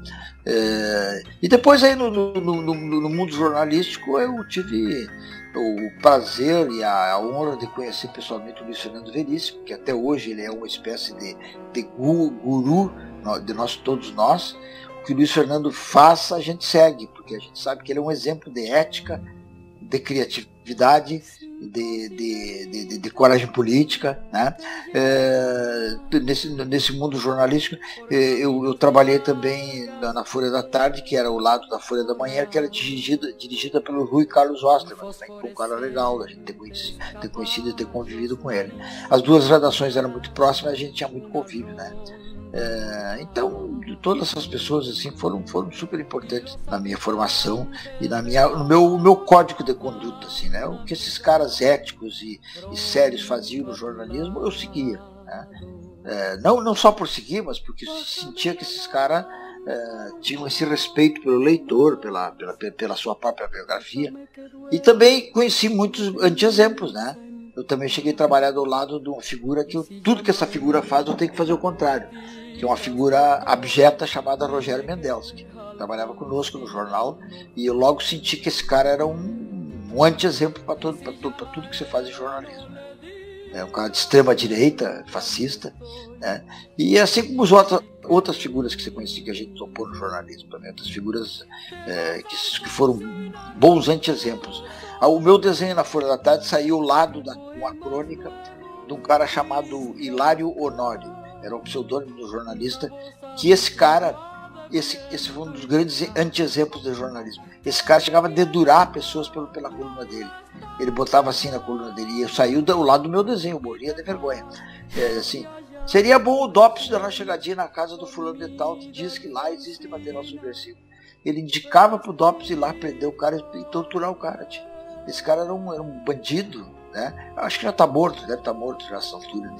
É, e depois aí no, no, no, no mundo jornalístico eu tive o prazer e a, honra de conhecer pessoalmente o Luiz Fernando Veríssimo, que até hoje ele é uma espécie de, de guru de nós, todos nós. Que o Luiz Fernando faça, a gente segue, porque a gente sabe que ele é um exemplo de ética, de criatividade de, de, de, de, coragem política. Né? É, nesse, nesse mundo jornalístico, é, eu, eu trabalhei também na, Folha da Tarde, que era o lado da Folha da Manhã, que era dirigida, dirigida pelo Rui Carlos Osterman, um cara legal, a gente ter conhecido, ter conhecido e ter convivido com ele. As duas redações eram muito próximas, a gente tinha muito convívio. Né? É, então, todas essas pessoas assim foram, foram super importantes na minha formação e na minha, no meu, meu código de conduta. Assim, né? O que esses caras éticos e, e sérios faziam no jornalismo, eu seguia. Né? É, não, não só por seguir, mas porque sentia que esses caras é, tinham esse respeito pelo leitor, pela, pela, pela sua própria biografia. E também conheci muitos anti-exemplos, né? Eu também cheguei a trabalhar do lado de uma figura que eu, tudo que essa figura faz eu tenho que fazer o contrário, que é uma figura abjeta chamada Rogério Mendelski. Trabalhava conosco no jornal e eu logo senti que esse cara era um, um anti-exemplo para tudo, tudo que você faz em jornalismo. É um cara de extrema direita, fascista, né? e assim como as outras, outras figuras que você conhecia que a gente topou no jornalismo, também outras figuras é, que, que foram bons anti-exemplos. Ah, o meu desenho na Folha da Tarde saiu lado da uma crônica de um cara chamado Hilário Honório, era o pseudônimo do jornalista, que esse cara, esse, esse foi um dos grandes anti-exemplos do jornalismo. Esse cara chegava a dedurar pessoas pelo, pela coluna dele. Ele botava assim na coluna dele, e saiu do lado do meu desenho, morria de vergonha. É, assim, seria bom o DOPS dar uma chegadinha na casa do fulano de tal, que diz que lá existe material subversivo. Ele indicava pro DOPS ir lá prender o cara e torturar o cara. Tia. Esse cara era um, era um bandido, né? Acho que já está morto, deve estar tá morto já essa altura.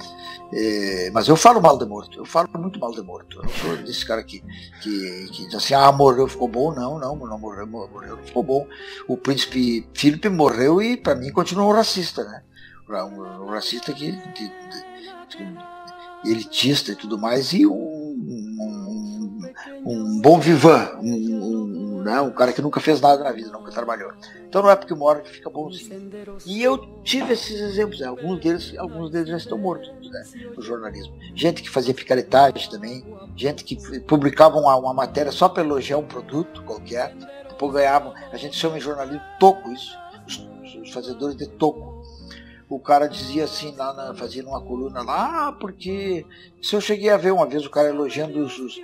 É, mas eu falo mal de morto, eu falo muito mal de morto. Eu não sou desse cara que, que, que diz assim, ah, morreu, ficou bom. Não, não, não morreu, morreu, não ficou bom. O príncipe Felipe morreu e para mim continua um racista, né? Um, um racista que, elitista e tudo mais, e um, um, um bom vivan, um, né? um cara que nunca fez nada na vida, nunca trabalhou. Então não é porque mora que fica bonzinho. E eu tive esses exemplos, né? alguns deles, alguns deles já estão mortos né? no jornalismo. Gente que fazia picaretagem também, gente que publicava uma, uma matéria só para elogiar um produto qualquer, depois ganhavam, a gente chama em jornalismo toco isso, os, os fazedores de toco o cara dizia assim, lá na, fazia uma coluna lá, ah, porque se eu cheguei a ver uma vez o cara elogiando os, os,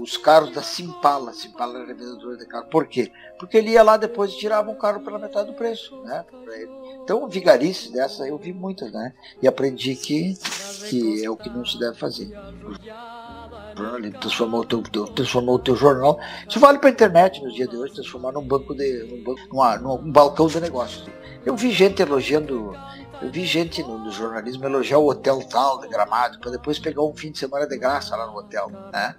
os carros da Simpala, Simpala era vendedora de carro. Por quê? Porque ele ia lá depois e tirava um carro pela metade do preço, né? Então, vigarice dessa eu vi muitas, né? E aprendi que, que é o que não se deve fazer. Transformou o teu, transformou o teu jornal. Isso vale para a internet nos dias de hoje, transformar num banco de. num, banco, numa, num balcão de negócios. Eu vi gente elogiando, eu vi gente no, no jornalismo elogiar o hotel tal de Gramado, para depois pegar um fim de semana de graça lá no hotel, né?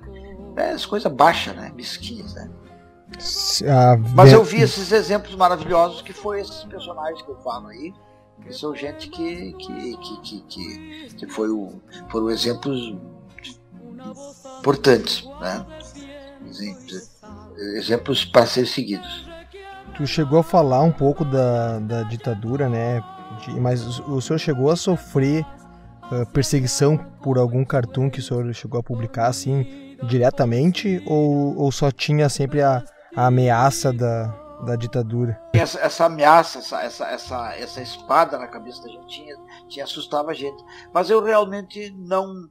É as coisas baixas, né? Mesquinhas, né? Mas eu vi esses exemplos maravilhosos que foi esses personagens que eu falo aí, que são gente que, que, que, que, que, que foi o, foram exemplos importantes, né? Exemplos para ser seguidos. Tu chegou a falar um pouco da, da ditadura, né? Mas o senhor chegou a sofrer uh, perseguição por algum cartoon que o senhor chegou a publicar, assim, diretamente? Ou, ou só tinha sempre a, a ameaça da, da ditadura? Essa, essa ameaça, essa, essa, essa, essa espada na cabeça da gente tinha, tinha assustava a gente. Mas eu realmente não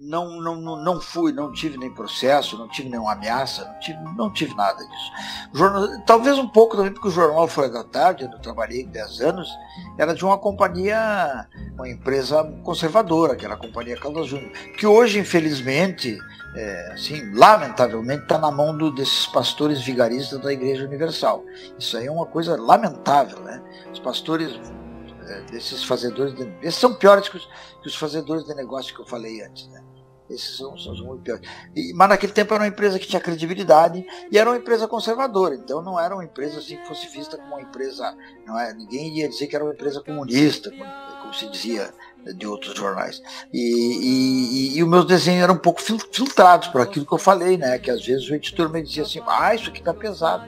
não, não, não fui, não tive nem processo, não tive nenhuma ameaça, não tive, não tive nada disso. Jornal, talvez um pouco também, porque o jornal Folha da Tarde, eu trabalhei 10 anos, era de uma companhia, uma empresa conservadora, que era a Companhia Caldas Júnior, que hoje, infelizmente, é, assim, lamentavelmente, está na mão do, desses pastores vigaristas da Igreja Universal. Isso aí é uma coisa lamentável, né? Os pastores é, desses fazedores, de, são piores que os, que os fazedores de negócio que eu falei antes, né? Esses são, são os muito piores. E, mas naquele tempo era uma empresa que tinha credibilidade e era uma empresa conservadora. Então não era uma empresa assim que fosse vista como uma empresa. Não é, ninguém ia dizer que era uma empresa comunista, como, como se dizia de outros jornais. E, e, e, os meus desenhos eram um pouco filtrados por aquilo que eu falei, né? Que às vezes o editor me dizia assim, ah, isso aqui tá pesado.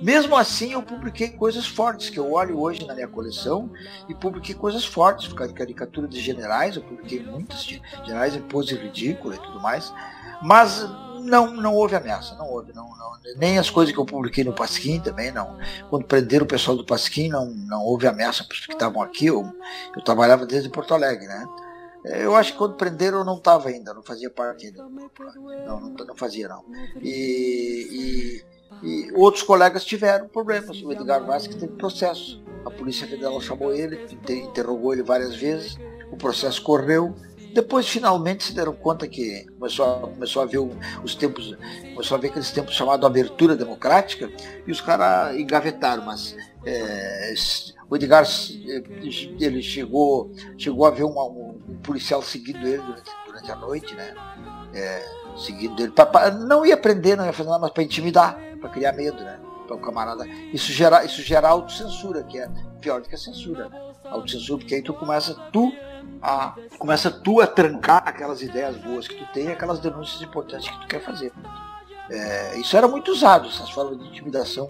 Mesmo assim, eu publiquei coisas fortes, que eu olho hoje na minha coleção, e publiquei coisas fortes, caricatura de generais, eu publiquei muitas de generais em pose ridícula e tudo mais. Mas não, não houve ameaça, não houve, não, não, nem as coisas que eu publiquei no Pasquim também, não. Quando prenderam o pessoal do Pasquim, não, não houve ameaça para os que estavam aqui, eu, eu trabalhava desde Porto Alegre, né? Eu acho que quando prenderam eu não estava ainda, não fazia parte ainda. Não, não, não fazia não. E, e, e, outros colegas tiveram problemas. O Edgar Vasquez teve processo. A Polícia Federal chamou ele, interrogou ele várias vezes, o processo correu depois, finalmente, se deram conta que começou a, começou a ver os tempos, começou a ver aqueles tempos chamados abertura democrática, e os caras engavetaram, mas é, o Edgar ele chegou, chegou a ver um, um, policial seguindo ele durante, durante a noite, né? É, seguindo ele. Pra, pra, não ia prender, não ia fazer nada, mas para intimidar, para criar medo, né? Para o camarada. Isso gera, isso gera autocensura, que é pior do que a censura. Né? Autocensura, porque aí tu começa, tu a, começa tu a trancar aquelas ideias boas que tu tem, aquelas denúncias importantes que tu quer fazer. É, isso era muito usado, essas formas de intimidação.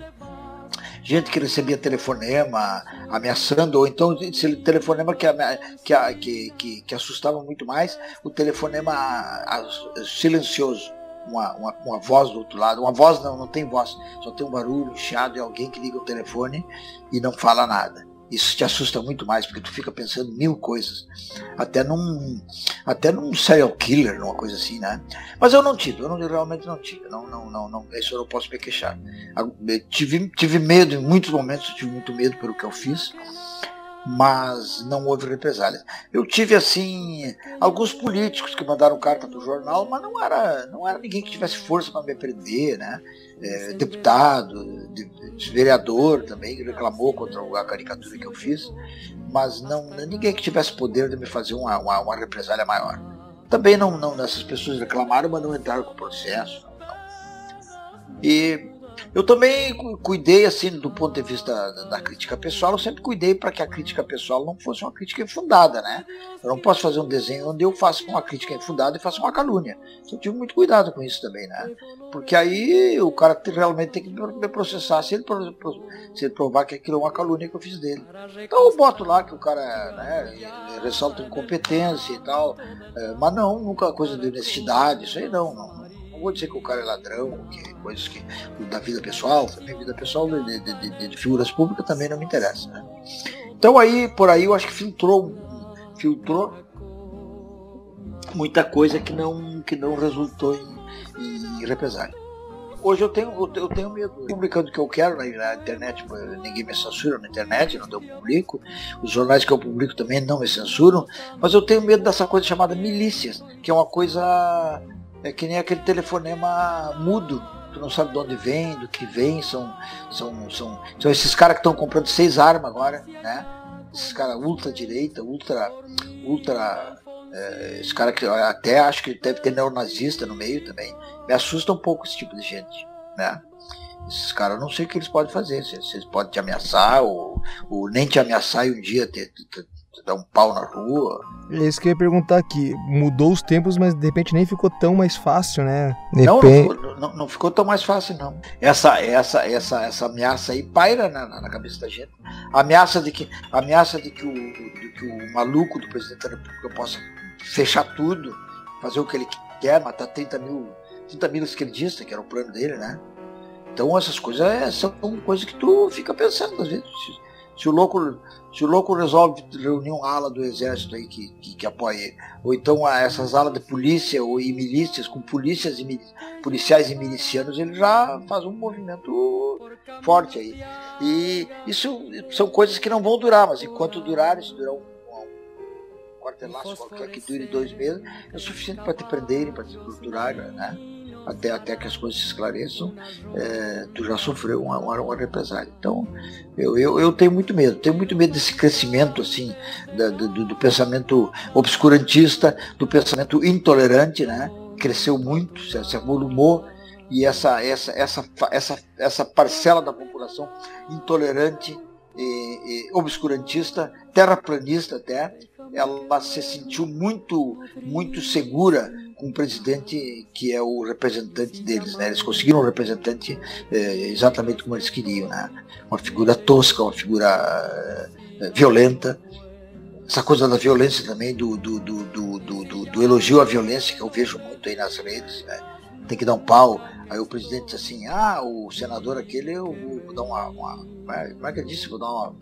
Gente que recebia telefonema ameaçando, ou então esse telefonema que, que, que, que assustava muito mais, o telefonema silencioso. Uma, uma, uma, voz do outro lado. Uma voz não, não tem voz, só tem um barulho, chiado e alguém que liga o telefone e não fala nada isso te assusta muito mais, porque tu fica pensando mil coisas. Até num, até num serial killer, numa coisa assim, né? Mas eu não tive, eu não, realmente não tive. Não, não, não, não, isso eu não posso me queixar. Eu tive, tive medo, em muitos momentos eu tive muito medo pelo que eu fiz mas não houve represálias. Eu tive assim alguns políticos que mandaram carta para o jornal, mas não era, não era ninguém que tivesse força para me prender, né? É, deputado, de, de, vereador também que reclamou contra a caricatura que eu fiz, mas não ninguém que tivesse poder de me fazer uma, uma, uma represália maior. Também não, não, essas pessoas reclamaram, mas não entraram com o processo. Não, não. E eu também cuidei, assim, do ponto de vista da, da crítica pessoal, eu sempre cuidei para que a crítica pessoal não fosse uma crítica infundada, né? Eu não posso fazer um desenho onde eu faço uma crítica infundada e faço uma calúnia. Eu tive muito cuidado com isso também, né? Porque aí o cara realmente tem que me processar se ele, se ele provar que aquilo é uma calúnia que eu fiz dele. Então eu boto lá que o cara né, ressalta incompetência e tal, é, mas não, nunca coisa de honestidade, isso aí não, não não vou dizer que o cara é ladrão, que coisas que da vida pessoal, também vida pessoal de, de, de, de figuras públicas também não me interessa. Né? Então aí, por aí eu acho que filtrou, filtrou muita coisa que não, que não resultou em, em represália. Hoje eu tenho, eu tenho medo, publicando o que eu quero na, internet, ninguém me censura na internet, não eu publico, os jornais que eu publico também não me censuram, mas eu tenho medo dessa coisa chamada milícias, que é uma coisa é que nem aquele telefonema mudo. Tu não sabe de onde vem, do que vem. São, são, são, são esses caras que estão comprando seis armas agora, né? Esses caras ultra direita, ultra. ultra é, esse cara que até acho que deve ter neonazista no meio também. Me assusta um pouco esse tipo de gente, né? Esses caras, não sei o que eles podem fazer. Se, eles podem te ameaçar ou, ou nem te ameaçar e um dia ter, ter, dar um pau na rua. É isso que eu ia perguntar aqui. Mudou os tempos, mas de repente nem ficou tão mais fácil, né? Não, não ficou, não, não, ficou tão mais fácil, não. Essa, essa, essa, essa ameaça aí paira na, na, cabeça da gente. A ameaça de que, ameaça de que, o, de que o maluco do presidente da República possa fechar tudo, fazer o que ele quer, matar 30 mil, 30 mil esquerdistas, que era o plano dele, né? Então essas coisas é, são coisas que tu fica pensando às vezes Se o louco, se o louco resolve reunir uma ala do exército aí que, que, que apoia ele, ou então essas alas de polícia ou e milícias, com polícias e policiais e milicianos, ele já faz um movimento forte aí. E isso são coisas que não vão durar, mas enquanto durarem, se durar um, um quartelaço qualquer que dure dois meses, é suficiente para te prenderem, para te torturarem, né? Até, até que as coisas se esclareçam, é, tu já sofreu uma, uma, uma represália. Então, eu, eu, eu, tenho muito medo, tenho muito medo desse crescimento assim da, do, do, pensamento obscurantista, do pensamento intolerante, né? Cresceu muito, se, se avolumou e essa, essa, essa, essa, essa parcela da população intolerante e, e obscurantista, terraplanista até, ela se sentiu muito, muito segura com o presidente que é o representante deles. Né? Eles conseguiram um representante é, exatamente como eles queriam. Né? Uma figura tosca, uma figura é, violenta. Essa coisa da violência também, do, do, do, do, do, elogio à violência, que eu vejo muito aí nas redes. Né? Tem que dar um pau. Aí o presidente diz assim, ah, o senador aquele, eu vou dar uma. uma como é que ele disse? Vou dar uma.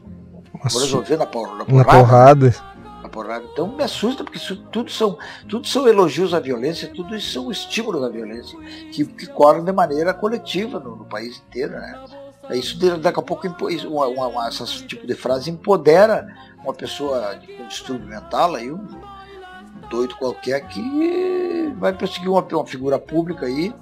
Vou resolver na, porrada. Na porrada porrada. Então me assusta, porque isso tudo são, tudo são elogios à violência, tudo isso são estímulos à violência, que, que correm de maneira coletiva no, no país inteiro. Né? Isso daqui a pouco, uma, uma, uma, esse tipo de frase empodera uma pessoa com distúrbio mental, aí, um doido qualquer que vai perseguir uma, uma figura pública aí,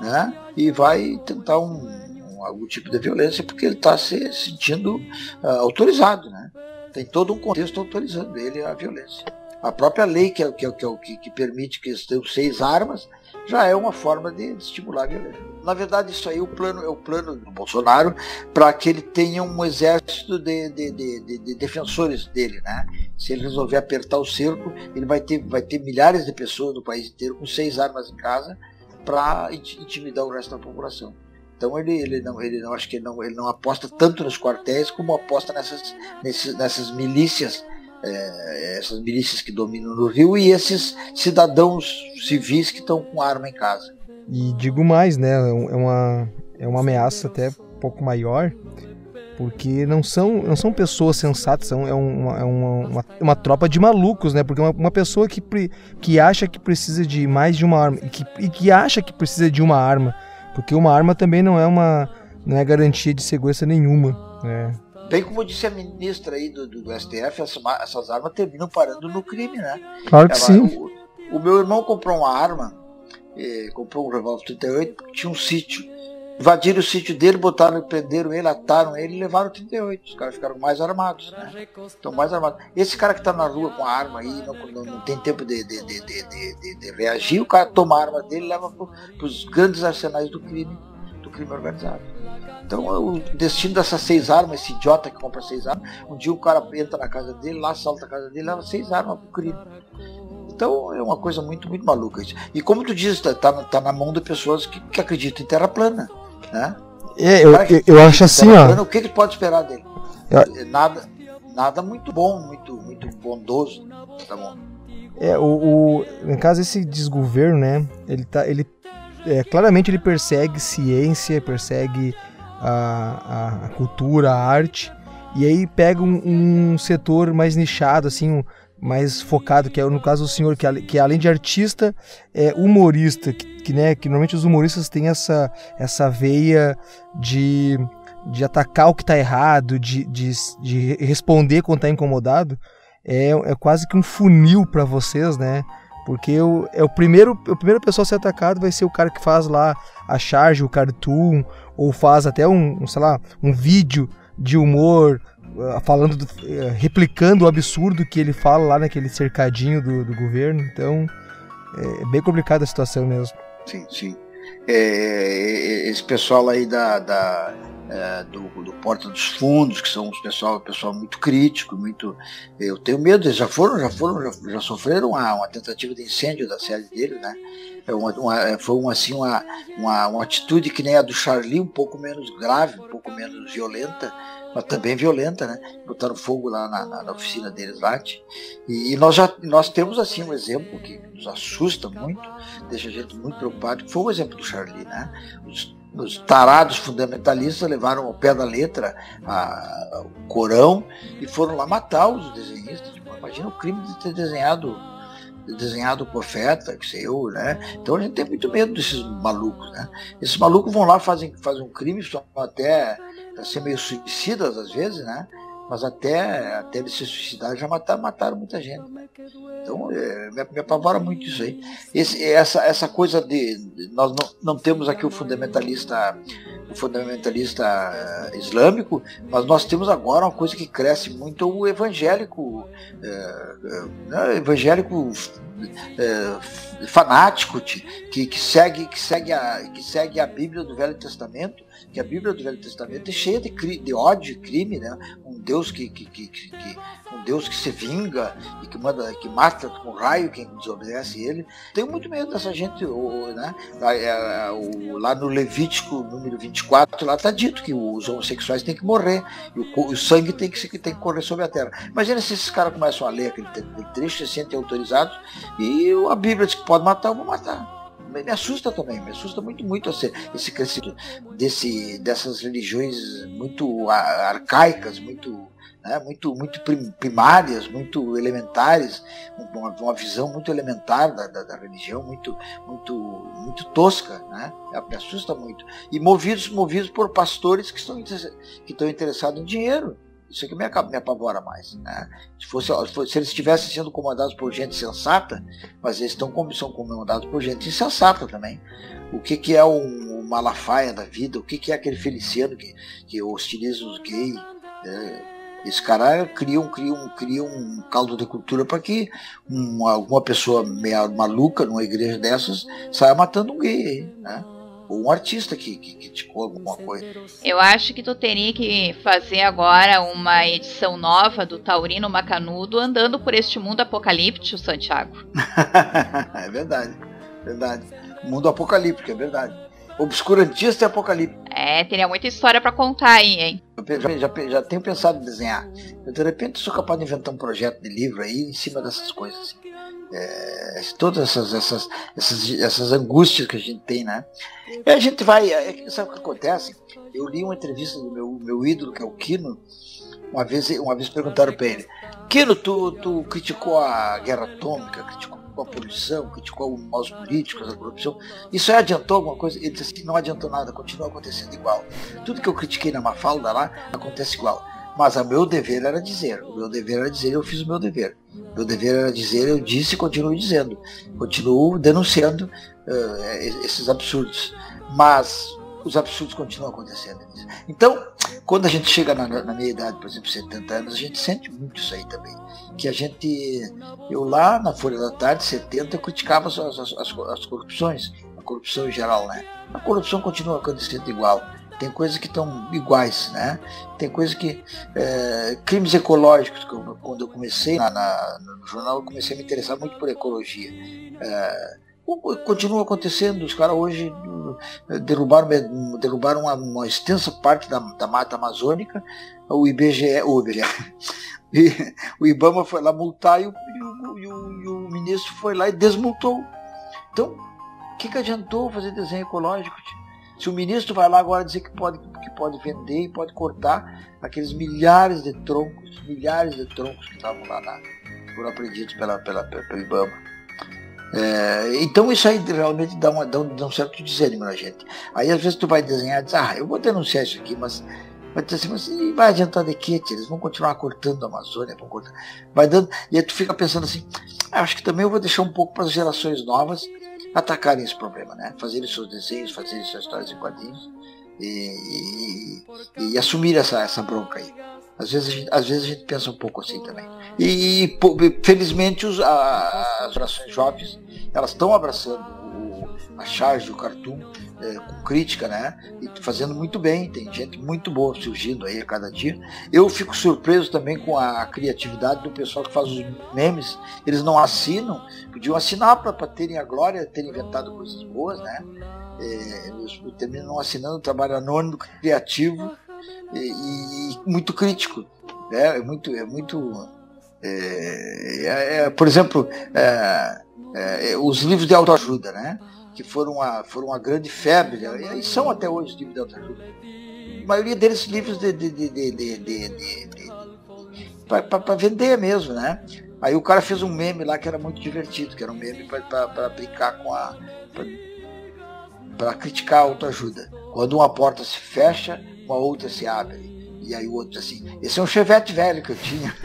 né? E vai tentar um, um algum tipo de violência porque ele está se sentindo uh, autorizado, né? Tem todo um contexto autorizando ele a violência. A própria lei que, é, que, é, que, é que, que permite que eles tenham seis armas já é uma forma de, estimular a violência. Na verdade, isso aí é o plano, é o plano do Bolsonaro para que ele tenha um exército de, de, de, de, defensores dele. Né? Se ele resolver apertar o cerco, ele vai ter, vai ter milhares de pessoas no país inteiro com seis armas em casa para intimidar o resto da população. Então ele, ele não, ele não acho que ele não, ele não aposta tanto nos quartéis como aposta nessas, nesses, nessas milícias, é, essas milícias que dominam no Rio e esses cidadãos civis que estão com arma em casa. E digo mais, né? É, é uma, é uma ameaça até um pouco maior, porque não são, não são pessoas sensatas, são, é, uma, é uma, uma, uma tropa de malucos, né? Porque uma, uma pessoa que, que acha que precisa de mais de uma arma e que, e que acha que precisa de uma arma porque uma arma também não é uma não é garantia de segurança nenhuma. Né? Bem como disse a ministra aí do, do, STF, essas, essas, armas terminam parando no crime, né? Claro que Ela, sim. O, o, meu irmão comprou uma arma, eh, comprou um revólver 38, porque tinha um sítio. Invadiram o sítio dele, botaram, prenderam ele, ataram ele e levaram 38. Os caras ficaram mais armados, né? Estão mais armados. Esse cara que está na rua com a arma aí, não, não, não tem tempo de, de, de, de, reagir, o cara toma a arma dele e leva para os grandes arsenais do crime, do crime organizado. Então o destino dessas seis armas, esse idiota que compra seis armas, um dia o cara entra na casa dele, lá assalta a casa dele, leva seis armas para o crime. Então é uma coisa muito, muito maluca isso. E como tu diz, está tá, tá na mão de pessoas que, que acreditam em terra plana. Né? É, eu, eu, eu acho assim, ó. O que ele pode esperar dele? Eu... Nada, nada muito bom, muito, muito bondoso. Tá bom. É, o, o, no caso esse desgoverno, né? Ele tá, ele é, claramente ele persegue ciência, persegue a, a, a, cultura, a arte, e aí pega um, um setor mais nichado, assim, um, mais focado, que é no caso o senhor que, que além de artista é humorista, que, que, né, que normalmente os humoristas têm essa, essa veia de, de atacar o que está errado, de, de, de responder quando está incomodado, é, é quase que um funil para vocês, né? Porque o, é o primeiro, o primeiro pessoa a ser atacado vai ser o cara que faz lá a charge, o cartoon, ou faz até um, um sei lá, um vídeo de humor eh, falando, do, eh, replicando o absurdo que ele fala lá naquele cercadinho do, do governo. Então é, é bem complicada a situação mesmo. Sim, sim. É, esse pessoal aí da, da é, do, do, Porta dos Fundos, que são um pessoal, pessoal muito crítico, muito. Eu tenho medo, eles já foram, já foram, já, já sofreram uma, uma, tentativa de incêndio da série dele, né? É uma, uma, é, foi uma, assim, uma, uma, uma atitude que nem a do Charlie, um pouco menos grave, um pouco menos violenta, mas também violenta, né? Botaram fogo lá na, na, na oficina deles lá. E, e, nós já nós temos assim um exemplo que nos assusta muito, deixa a gente muito preocupado, que foi o exemplo do Charlie, né? Os, os tarados fundamentalistas levaram ao pé da letra a, o Corão e foram lá matar os desenhistas. Imagina o crime de ter desenhado desenhado o profeta, que sei eu, né? Então a gente tem muito medo desses malucos, né? Esses malucos vão lá, fazem, fazem um crime, são até ser meio suicidas às vezes, né? Mas até, até eles se suicidarem já mataram, mataram muita gente. Então é, me, apavora muito isso aí. Esse, essa, essa coisa de. Nós não, não temos aqui o fundamentalista o fundamentalista uh, islâmico, mas nós temos agora uma coisa que cresce muito o evangélico, uh, uh, evangélico fanático que, que, segue, que, segue a, que segue a Bíblia do Velho Testamento que a Bíblia do Velho Testamento é cheia de, de ódio e crime, né? Um Deus que, que, que, que, um Deus que se vinga e que manda, que mata com raio quem desobedece ele. Tenho muito medo dessa gente, né? Lá no Levítico número 24, lá está dito que os homossexuais têm que morrer e o, o sangue tem que, tem que correr sobre a terra. Imagina se esses caras começam a ler aquele trecho, se sentem autorizados e a Bíblia diz que pode matar, eu vou matar me assusta também, me assusta muito, muito esse, esse crescimento desse, dessas religiões muito arcaicas, muito, né, muito, muito primárias, muito elementares, uma, uma visão muito elementar da, da, da, religião, muito, muito, muito tosca, né, me assusta muito. E movidos, movidos por pastores que estão, que estão interessados em dinheiro. Isso que me, me apavora mais. Né? Se, fosse, se eles estivessem sendo comandados por gente sensata, mas eles estão, são comandados por gente insensata também. O que, que é o, o Malafaia da vida? O que, que é aquele Feliciano que, que hostiliza os gays? É, esse cara cria um, cria um, cria um caldo de cultura para que uma, alguma pessoa meio maluca numa igreja dessas saia matando um gay. Né? Ou um artista que, que criticou alguma coisa. Eu acho que tu teria que fazer agora uma edição nova do Taurino Macanudo andando por este mundo apocalíptico, Santiago. é verdade, verdade. Mundo apocalíptico, é verdade. Obscurantista e apocalíptico. É, teria muita história para contar aí, hein? Eu já, já, já, tenho pensado em desenhar. Eu, de repente sou capaz de inventar um projeto de livro aí em cima dessas coisas. Assim. É, todas essas, essas, essas, essas angústias que a gente tem, né? E a gente vai. É, sabe o que acontece? Eu li uma entrevista do meu, meu ídolo, que é o Kino. Uma vez, uma vez perguntaram para ele: Kino, tu, tu criticou a guerra atômica, criticou a poluição, criticou os maus políticos, a corrupção. Isso aí adiantou alguma coisa? Ele disse assim: não adiantou nada, continua acontecendo igual. Tudo que eu critiquei na Mafalda lá acontece igual. Mas o meu dever era dizer, o meu dever era dizer, eu fiz o meu dever. Meu dever era dizer, eu disse e continuo dizendo. Continuo denunciando uh, esses absurdos. Mas os absurdos continuam acontecendo. Então, quando a gente chega na, na, minha idade, por exemplo, 70 anos, a gente sente muito isso aí também. Que a gente. Eu lá na Folha da Tarde, 70, eu criticava as, as, as, as corrupções, a corrupção em geral, né? A corrupção continua acontecendo igual tem coisas que estão iguais, né? Tem coisas que. É, crimes ecológicos, eu, quando eu comecei na, na, no jornal, eu comecei a me interessar muito por ecologia. É, continua acontecendo, os caras hoje eh, derrubaram, derrubaram uma, uma extensa parte da, da, mata amazônica, o IBGE, o IBGE, o IBAMA foi lá multar e o, e o, e o ministro foi lá e desmultou. Então, o que, que adiantou fazer desenho ecológico? Se o ministro vai lá agora dizer que pode, que pode vender e pode cortar aqueles milhares de troncos, milhares de troncos que estavam lá na, foram apreendidos pela, pela, pelo IBAMA. É, então isso aí realmente dá, uma, dá, um, dá um certo desânimo na gente. Aí às vezes tu vai desenhar e diz, ah, eu vou denunciar isso aqui, mas vai dizer assim, mas vai adiantar de quê? Eles vão continuar cortando a Amazônia, vão cortar. Vai dando, e aí tu fica pensando assim, ah, acho que também eu vou deixar um pouco para as gerações novas atacarem esse problema, né? Fazerem seus desenhos, fazerem suas histórias em quadrinhos e, e, e assumir essa, essa bronca aí. Às vezes, a gente, às vezes a gente pensa um pouco assim também. E, felizmente os, as gerações jovens elas estão abraçando o, a charge, o cartoon é, com crítica, né? E fazendo muito bem. Tem gente muito boa surgindo aí a cada dia. Eu fico surpreso também com a criatividade do pessoal que faz os memes. Eles não assinam, podiam assinar para terem a glória, terem inventado coisas boas, né? É, eles terminam assinando, trabalho anônimo, criativo e, e muito crítico. Né? É muito, é muito. É, é, é por exemplo, é, é, os livros de autoajuda, né? Que foram uma, foram uma grande febre, e são até hoje os livros de autoajuda. A maioria deles livros de, de, de, de para vender mesmo, né? Aí o cara fez um meme lá que era muito divertido, que era um meme para brincar com a. para criticar a autoajuda. Quando uma porta se fecha, uma outra se abre. E aí o outro assim, esse é um chevette velho que eu tinha.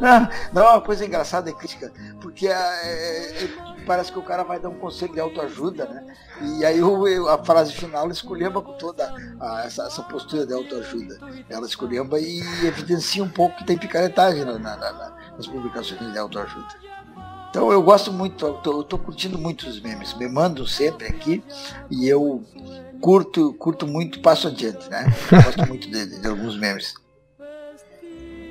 não, não, é uma coisa engraçada e crítica, porque é, é, parece que o cara vai dar um conselho de autoajuda, né? E aí o, a frase final escolheba com toda a, essa, essa, postura de autoajuda. Ela escolheba e evidencia um pouco que tem picaretagem na, na, na, nas publicações de autoajuda. Então eu gosto muito, eu tô, eu tô curtindo muito os memes, me mandam sempre aqui e eu curto, curto muito, passo adiante, né? Gosto muito de, de, alguns memes.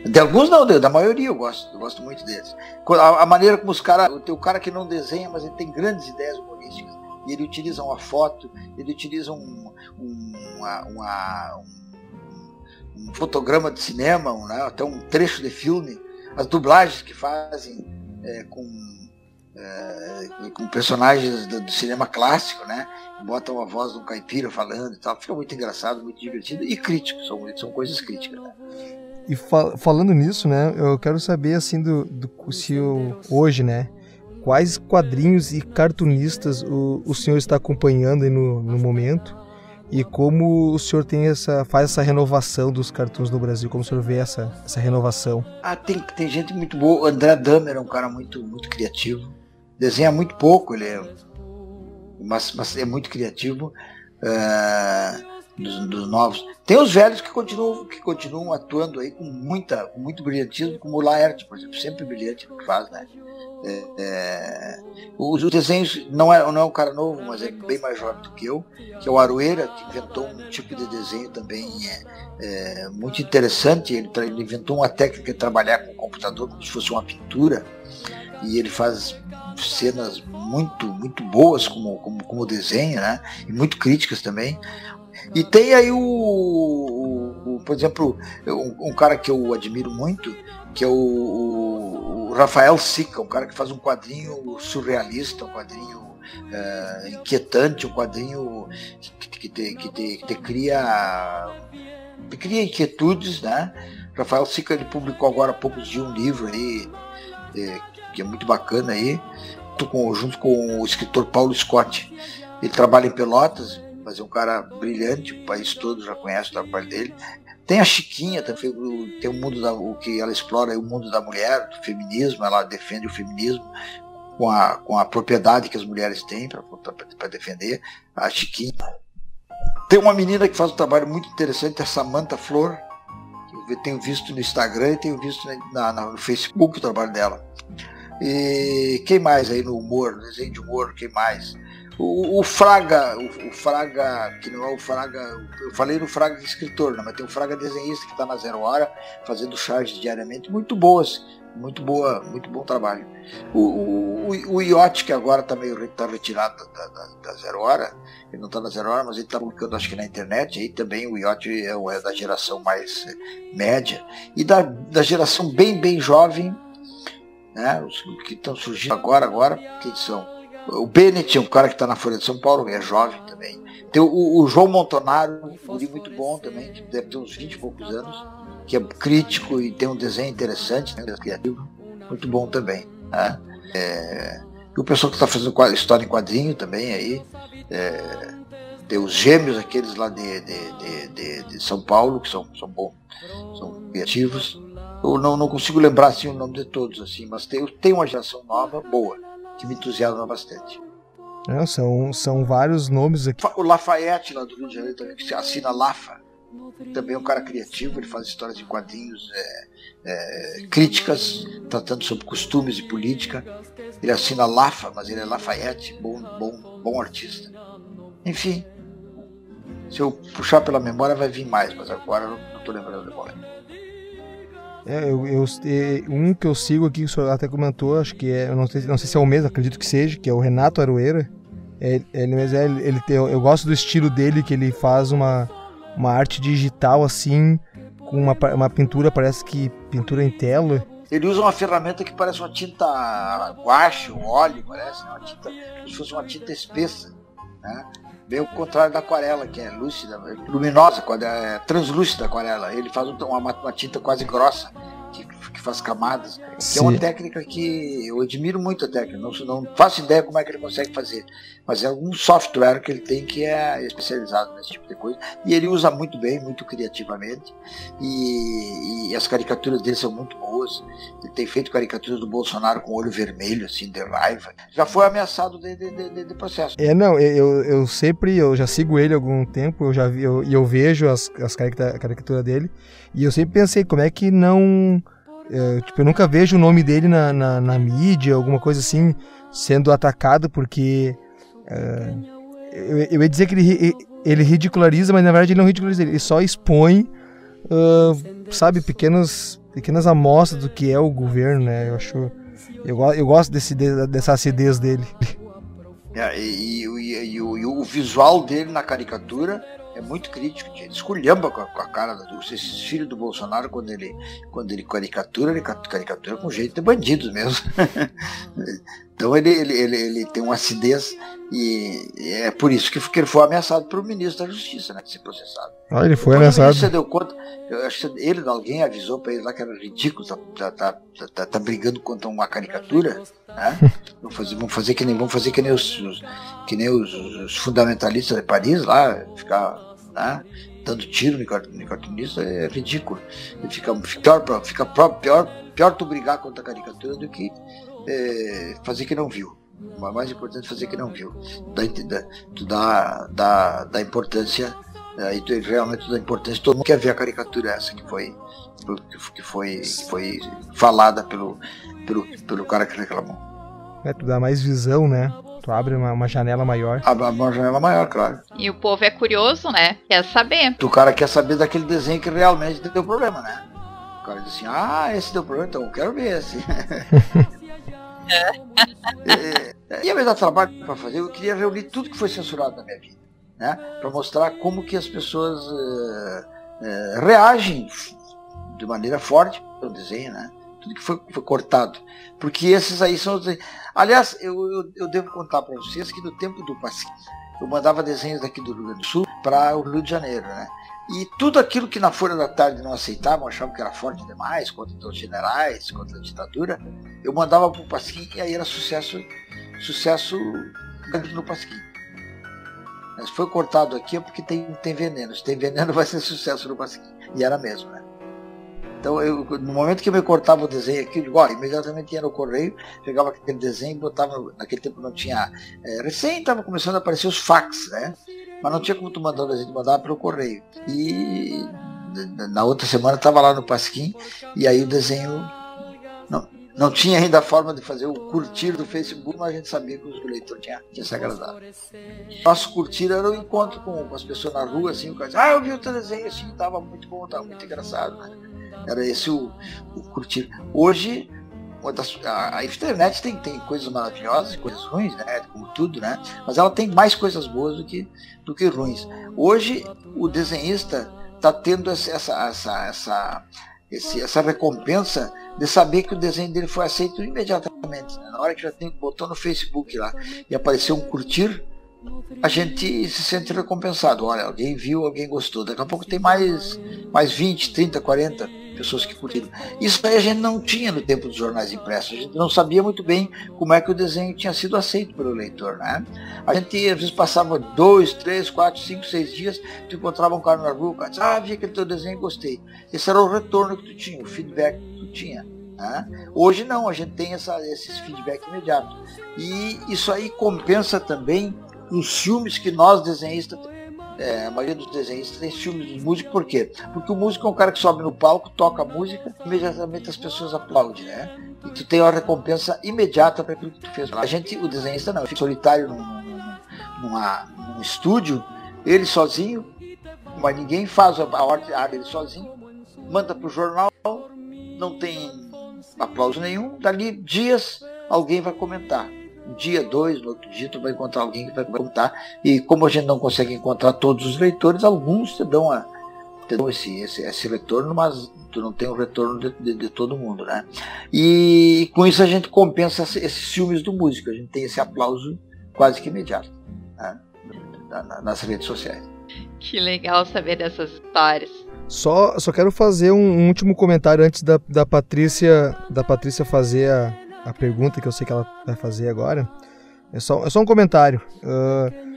De alguns não, da maioria eu gosto, eu gosto muito deles. A, a maneira como os caras, tem o cara que não desenha, mas ele tem grandes ideias humorísticas. E ele utiliza uma foto, ele utiliza um, um, uma, uma, um, um fotograma de cinema, um, né? até um trecho de filme, as dublagens que fazem é, com é, com personagens do, do, cinema clássico, né? Botam a voz do caipira falando e tal. Fica muito engraçado, muito divertido e crítico, são, são coisas críticas. Né? E fa falando nisso, né? Eu quero saber assim do, do se eu, hoje, né? Quais quadrinhos e cartunistas o, o senhor está acompanhando no, no momento? E como o senhor tem essa, faz essa renovação dos cartuns no Brasil? Como o senhor vê essa, essa renovação? Ah, tem, tem gente muito boa. O André Damer é um cara muito, muito criativo desenha muito pouco, ele é, mas, mas é muito criativo. É, dos, dos, novos. Tem os velhos que continuam, que continuam atuando aí com muita, com muito brilhantismo, como o Laerte, por exemplo, sempre brilhante no que faz, né? É, é, os, os, desenhos não é, não é um cara novo, mas é bem mais jovem do que eu, que é o Aroeira, que inventou um tipo de desenho também é muito interessante. Ele, ele, inventou uma técnica de trabalhar com o computador como se fosse uma pintura, e ele faz cenas muito, muito boas como, como, como desenho, né? E muito críticas também. E tem aí o, o, o por exemplo, um, um, cara que eu admiro muito, que é o, o, Rafael Sica, um cara que faz um quadrinho surrealista, um quadrinho é, inquietante, um quadrinho que, que, te, que, te, que te cria, cria inquietudes, né? Rafael Sica ele publicou agora há poucos dias um livro aí, que é muito bacana aí, com, junto com o escritor Paulo Scott. Ele trabalha em Pelotas, mas é um cara brilhante, o país todo já conhece o trabalho dele. Tem a Chiquinha, também, tem o mundo da, o que ela explora é o mundo da mulher, do feminismo, ela defende o feminismo com a, com a propriedade que as mulheres têm para defender. A Chiquinha. Tem uma menina que faz um trabalho muito interessante, a Samantha Flor, eu tenho visto no Instagram e tenho visto na, na, no Facebook o trabalho dela. E quem mais aí no humor, desenho de humor, quem mais? O, o Fraga, o, o, Fraga, que não é o Fraga, eu falei no Fraga de escritor, né, mas tem o Fraga desenhista que está na Zero Hora, fazendo charges diariamente, muito boas, muito boa, muito bom trabalho. O, o, o Iote, que agora está meio tá retirado da, da, da, Zero Hora, ele não está na Zero Hora, mas ele está publicando acho que na internet, aí também o Iote é, é da geração mais média, e da, da geração bem, bem jovem, né? Os que estão surgindo agora, agora, quem são? O Bennett é um cara que está na Folha de São Paulo, é jovem também. Tem o, o João Montonaro, um livro muito bom também, que deve ter uns 20 e poucos anos, que é crítico e tem um desenho interessante, né, criativo, muito bom também. Né? É, e o pessoal que está fazendo história em quadrinho também aí. É, tem os gêmeos, aqueles lá de, de, de, de São Paulo, que são, são bons, são criativos. Eu não, não consigo lembrar assim, o nome de todos, assim, mas tem, tem uma geração nova, boa, que me entusiasma bastante. É, são, são vários nomes aqui. O Lafayette, lá do Rio de Janeiro, também, que se assina Lafa. Também é um cara criativo, ele faz histórias em quadrinhos é, é, críticas, tratando sobre costumes e política. Ele assina Lafa, mas ele é Lafayette, bom, bom, bom artista. Enfim, se eu puxar pela memória vai vir mais, mas agora eu não estou lembrando de memória. É, eu, eu, um que eu sigo aqui, que o senhor até comentou, acho que é, eu não sei, não sei se é o mesmo, acredito que seja, que é o Renato Aroeira. É, ele, é, ele tem, eu gosto do estilo dele, que ele faz uma, uma arte digital assim, com uma, uma pintura, parece que pintura em tela, Ele usa uma ferramenta que parece uma tinta guache, um óleo, parece, né? uma tinta, como se fosse uma tinta espessa. Né? Bem o contrário da aquarela, que é lúcida, luminosa, é translúcida a aquarela. Ele faz uma, uma tinta quase grossa que, faz camadas, que é uma técnica que eu admiro muito a técnica, não, não faço ideia como é que ele consegue fazer, mas é algum software que ele tem que é especializado nesse tipo de coisa, e ele usa muito bem, muito criativamente, e, e as caricaturas dele são muito boas, ele tem feito caricaturas do Bolsonaro com olho vermelho, assim, de raiva, já foi ameaçado de, de, de, de processo. É, não, eu, eu sempre, eu já sigo ele há algum tempo, eu já vi, eu, eu vejo as, as caricaturas dele, e eu sempre pensei, como é que não. É, tipo, eu nunca vejo o nome dele na, na, na, mídia, alguma coisa assim, sendo atacado, porque. É, eu, eu, ia dizer que ele, ele ridiculariza, mas na verdade ele não ridiculariza, ele só expõe, uh, sabe, pequenas, pequenas amostras do que é o governo, né? Eu acho. Eu, eu gosto desse, dessa acidez dele. É, e, e, e, e, o, o visual dele na caricatura é muito crítico, ele esculhamba com a, com a cara desses filhos do Bolsonaro quando ele, quando ele caricatura, ele caricatura com jeito de bandidos mesmo. então ele, ele, ele, ele, tem uma acidez e é por isso que, que ele foi ameaçado pelo ministro da Justiça, né, de ser processado. Ah, ele foi ameaçado. Você deu conta, eu acho que ele, alguém avisou para ele lá que era ridículo, tá, tá, tá, tá, tá brigando contra uma caricatura, né? vamos, fazer, vamos fazer que nem, vamos fazer que nem os, os que nem os, os fundamentalistas de Paris lá, ficar né? dando tiro no cartunista é ridículo. E fica, pior, fica pior, pior tu brigar contra a caricatura do que é, fazer que não viu. O mais importante fazer que não viu. Da, tu dá, dá, dá importância, aí tu realmente dá importância, todo mundo quer ver a caricatura essa que foi, que foi, que foi falada pelo, pelo, pelo cara que reclamou. É, tu dá mais visão, né? Tu abre uma, uma janela maior. Abre uma janela maior, claro. E o povo é curioso, né? Quer saber. O cara quer saber daquele desenho que realmente deu problema, né? O cara diz assim, ah, esse deu problema, então eu quero ver esse. é, ia me dar trabalho para fazer, eu queria reunir tudo que foi censurado na minha vida, né? Para mostrar como que as pessoas uh, uh, reagem de maneira forte ao desenho, né? Tudo que foi, foi cortado. Porque esses aí são os Aliás, eu, eu, eu devo contar para vocês que no tempo do Pasquim, eu mandava desenhos daqui do Rio Grande do Sul para o Rio de Janeiro, né? E tudo aquilo que na Folha da Tarde não aceitavam, achavam que era forte demais, contra os generais, contra a ditadura, eu mandava para o Pasquim e aí era sucesso, sucesso no Pasquim. Mas foi cortado aqui é porque tem, tem veneno. Se tem veneno vai ser sucesso no Pasquim. E era mesmo, né? Então, eu, no momento que eu me cortava o desenho aqui, eu digo, imediatamente ia no correio, pegava aquele desenho e botava. Naquele tempo não tinha. É, recém estava começando a aparecer os fax, né? Mas não tinha como tu mandar o desenho, mandava pelo correio. E na outra semana estava lá no Pasquim, e aí o desenho. Não, não tinha ainda a forma de fazer o curtir do Facebook, mas a gente sabia que o leitor tinha, tinha se agradado. Nosso curtir era o encontro com, com as pessoas na rua, assim, o cara dizia, ah, eu vi o teu desenho assim, estava muito bom, estava muito engraçado, né? Era esse o, o curtir. Hoje, a, a, internet tem, tem coisas maravilhosas e coisas ruins, né? Como tudo, né? Mas ela tem mais coisas boas do que, do que ruins. Hoje, o desenhista está tendo essa, essa, essa, esse, essa recompensa de saber que o desenho dele foi aceito imediatamente. Né? Na hora que já tem botou no Facebook lá e apareceu um curtir, a gente se sente recompensado. Olha, alguém viu, alguém gostou. Daqui a pouco tem mais, mais 20, 30, 40 pessoas que curtiram. Isso aí a gente não tinha no tempo dos jornais impressos. A gente não sabia muito bem como é que o desenho tinha sido aceito pelo leitor. Né? A gente às vezes passava dois, três, quatro, cinco, seis dias, tu encontrava um cara na rua, o cara ah, vi aquele teu desenho e gostei. Esse era o retorno que tu tinha, o feedback que tu tinha. Né? Hoje não, a gente tem essa, esses feedback imediato. E isso aí compensa também os filmes que nós desenhistas é, a maioria dos desenhistas tem filmes dos músicos, por quê? Porque o músico é um cara que sobe no palco, toca a música, imediatamente as pessoas aplaudem, né? E tu tem uma recompensa imediata para aquilo que tu fez. A gente, o desenhista não, fica solitário num, numa, num estúdio, ele sozinho, mas ninguém faz a ordem dele sozinho, manda para o jornal, não tem aplauso nenhum, dali dias alguém vai comentar dia, dois, no outro dia tu vai encontrar alguém que vai contar. E como a gente não consegue encontrar todos os leitores, alguns te dão, a, te dão esse, esse, esse retorno, mas tu não tem o retorno de, de, de, todo mundo, né? E com isso a gente compensa esses filmes do músico, a gente tem esse aplauso quase que imediato né? nas redes sociais. Que legal saber dessas histórias. Só, só quero fazer um, um último comentário antes da, da Patrícia da Patrícia fazer a, a pergunta que eu sei que ela vai fazer agora. É só, é só um comentário. Uh,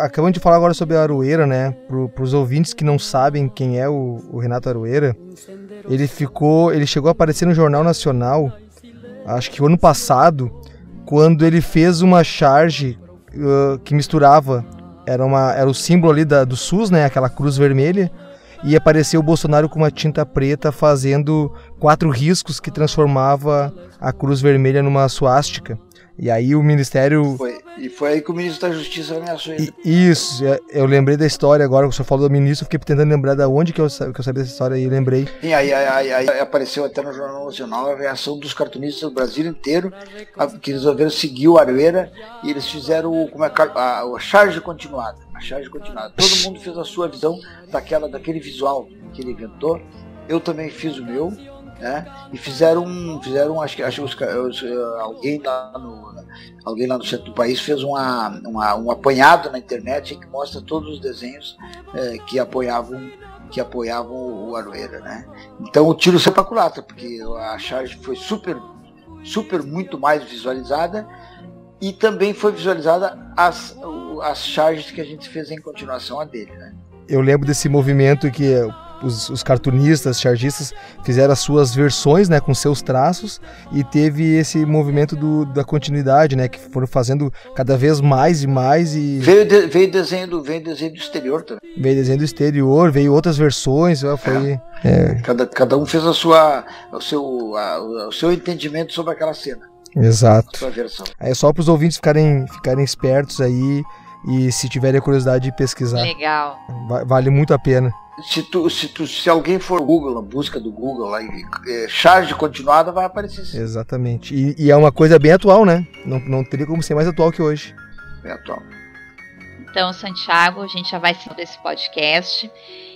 acabamos de falar agora sobre a Aroeira, né? Para os ouvintes que não sabem quem é o, o, Renato Aroeira, ele ficou, ele chegou a aparecer no Jornal Nacional, acho que ano passado, quando ele fez uma charge uh, que misturava, era, uma, era o símbolo ali da, do SUS, né? Aquela cruz vermelha, e apareceu o Bolsonaro com uma tinta preta fazendo quatro riscos que transformava a cruz vermelha numa suástica. E aí o Ministério. Foi, e foi aí que o ministro da Justiça ameaçou ele. Isso, é, eu lembrei da história agora, o senhor falou do ministro, fiquei tentando lembrar de onde que eu, que eu sabia dessa história e lembrei. E aí, aí, aí, aí, apareceu até no Jornal Nacional a reação dos cartunistas do Brasil inteiro, que resolveram seguir o Aroeira e eles fizeram como é, a, a charge continuada. A charge continuada. Todo mundo fez a sua visão daquela, daquele visual que ele inventou. Eu também fiz o meu né? E fizeram, fizeram acho que, acho que os, alguém lá no alguém lá no centro do país fez uma, uma um apanhado na internet que mostra todos os desenhos é, que apoiavam que apoiavam o Aroeira, né? Então o tiro saiu para culatra, porque a charge foi super super muito mais visualizada e também foi visualizada as, as charges que a gente fez em continuação a dele, né? Eu lembro desse movimento que os, os cartunistas, chargistas fizeram as suas versões, né, com seus traços e teve esse movimento do, da continuidade, né, que foram fazendo cada vez mais e mais e veio, de, veio desenho do veio desenho do exterior também. Veio desenho do exterior, veio outras versões, foi é. É. Cada, cada um fez a sua o seu a, o seu entendimento sobre aquela cena. Exato. Sua versão. É só para os ouvintes ficarem ficarem espertos aí e se tiverem a curiosidade de pesquisar. Legal. Vale muito a pena se, tu, se, tu, se alguém for Google, na busca do Google, lá, é, charge continuada vai aparecer sim. Exatamente. E, e, é uma coisa bem atual, né? Não, não teria como ser mais atual que hoje. Bem atual. Então, Santiago, a gente já vai saindo desse podcast.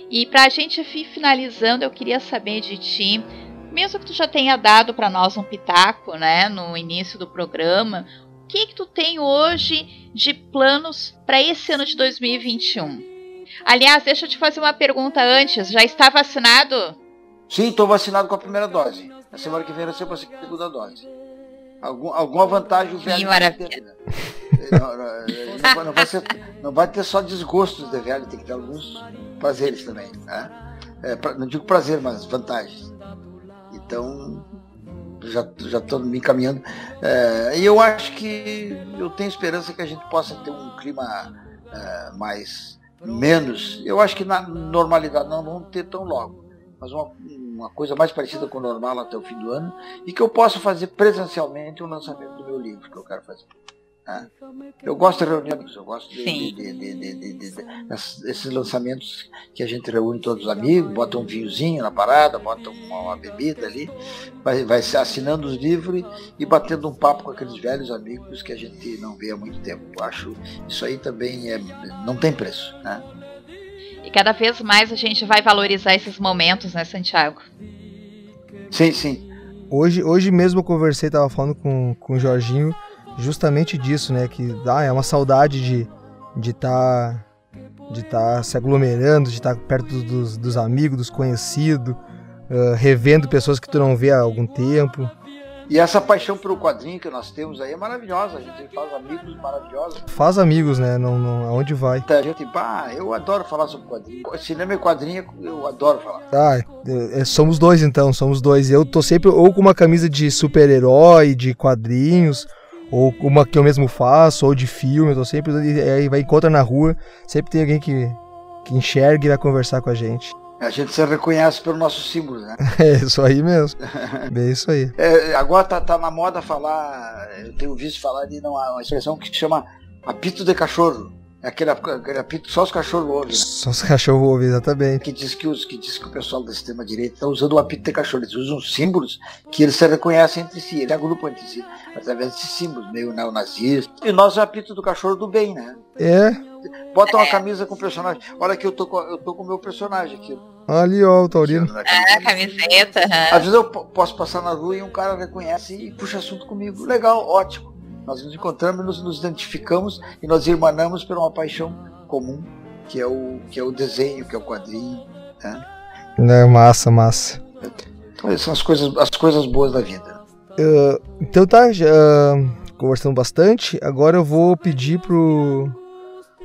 E para a gente ir finalizando, eu queria saber de ti, mesmo que tu já tenha dado para nós um pitaco, né, no início do programa, o que que tu tem hoje de planos para esse ano de 2021? Aliás, deixa eu te fazer uma pergunta antes. Já está vacinado? Sim, estou vacinado com a primeira dose. Na semana que vem eu sei para a segunda dose. Algum, alguma vantagem o velho maravilha. Ter, né? não, não, não, vai ser, não, vai ter só desgostos de velho, tem que ter alguns prazeres também. Né? É, pra, não digo prazer, mas vantagens. Então, já já estou me encaminhando. É, e eu acho que eu tenho esperança que a gente possa ter um clima é, mais menos. Eu acho que na normalidade não vamos ter tão logo, mas uma, uma coisa mais parecida com o normal até o fim do ano e que eu possa fazer presencialmente o lançamento do meu livro que eu quero fazer. Né? Eu gosto de reuniões, eu gosto de, de, de, de, esses lançamentos que a gente reúne todos os amigos, bota um vinhozinho na parada, bota uma, uma bebida ali, vai, vai assinando os livros e batendo um papo com aqueles velhos amigos que a gente não vê há muito tempo. Eu acho isso aí também é, não tem preço. Né? E cada vez mais a gente vai valorizar esses momentos, né, Santiago? Sim, sim. Hoje, hoje mesmo eu conversei, estava falando com, com o Jorginho justamente disso, né? Que ah, é uma saudade de de estar tá, de tá se aglomerando, de estar tá perto dos, dos amigos, dos conhecidos, uh, revendo pessoas que tu não vê há algum tempo. E essa paixão pelo quadrinho que nós temos aí é maravilhosa. A gente faz amigos maravilhosos. Faz amigos, né? Não, não, aonde vai? A gente, pá, eu adoro falar sobre quadrinho. Cinema e quadrinho eu adoro falar. Ah, é, somos dois então, somos dois. Eu tô sempre ou com uma camisa de super-herói, de quadrinhos, ou uma que eu mesmo faço, ou de filme, eu tô sempre aí vai encontrar na rua, sempre tem alguém que, que enxerga e vai conversar com a gente. A gente se reconhece pelo nosso símbolo, né? É isso aí mesmo. Bem isso aí. É, agora tá, tá na moda falar, eu tenho visto falar de uma, uma expressão que se chama apito de cachorro. Aquele, aquele apito só os cachorros ouvem. Né? Só os cachorros ouvem, exatamente. Que diz que, os, que diz que o pessoal da extrema direita está usando o apito de cachorro. Eles usam símbolos que eles se reconhecem entre si, eles agrupam entre si, através desses símbolos, meio neonazistas. E nós é o apito do cachorro do bem, né? É. Bota uma camisa com o personagem. Olha que eu tô com, eu tô com o meu personagem aqui. Ali, ó, o Taurino. Ah, camiseta. Às vezes eu po- posso passar na rua e um cara reconhece e puxa assunto comigo. Legal, ótimo. Nós nos encontramos, nos, nos identificamos e nós irmanamos por uma paixão comum, que é o, que é o desenho, que é o quadrinho. Né? É, massa, massa. Então, essas são as coisas, as coisas boas da vida. Então tá, já conversamos bastante. Agora eu vou pedir pro,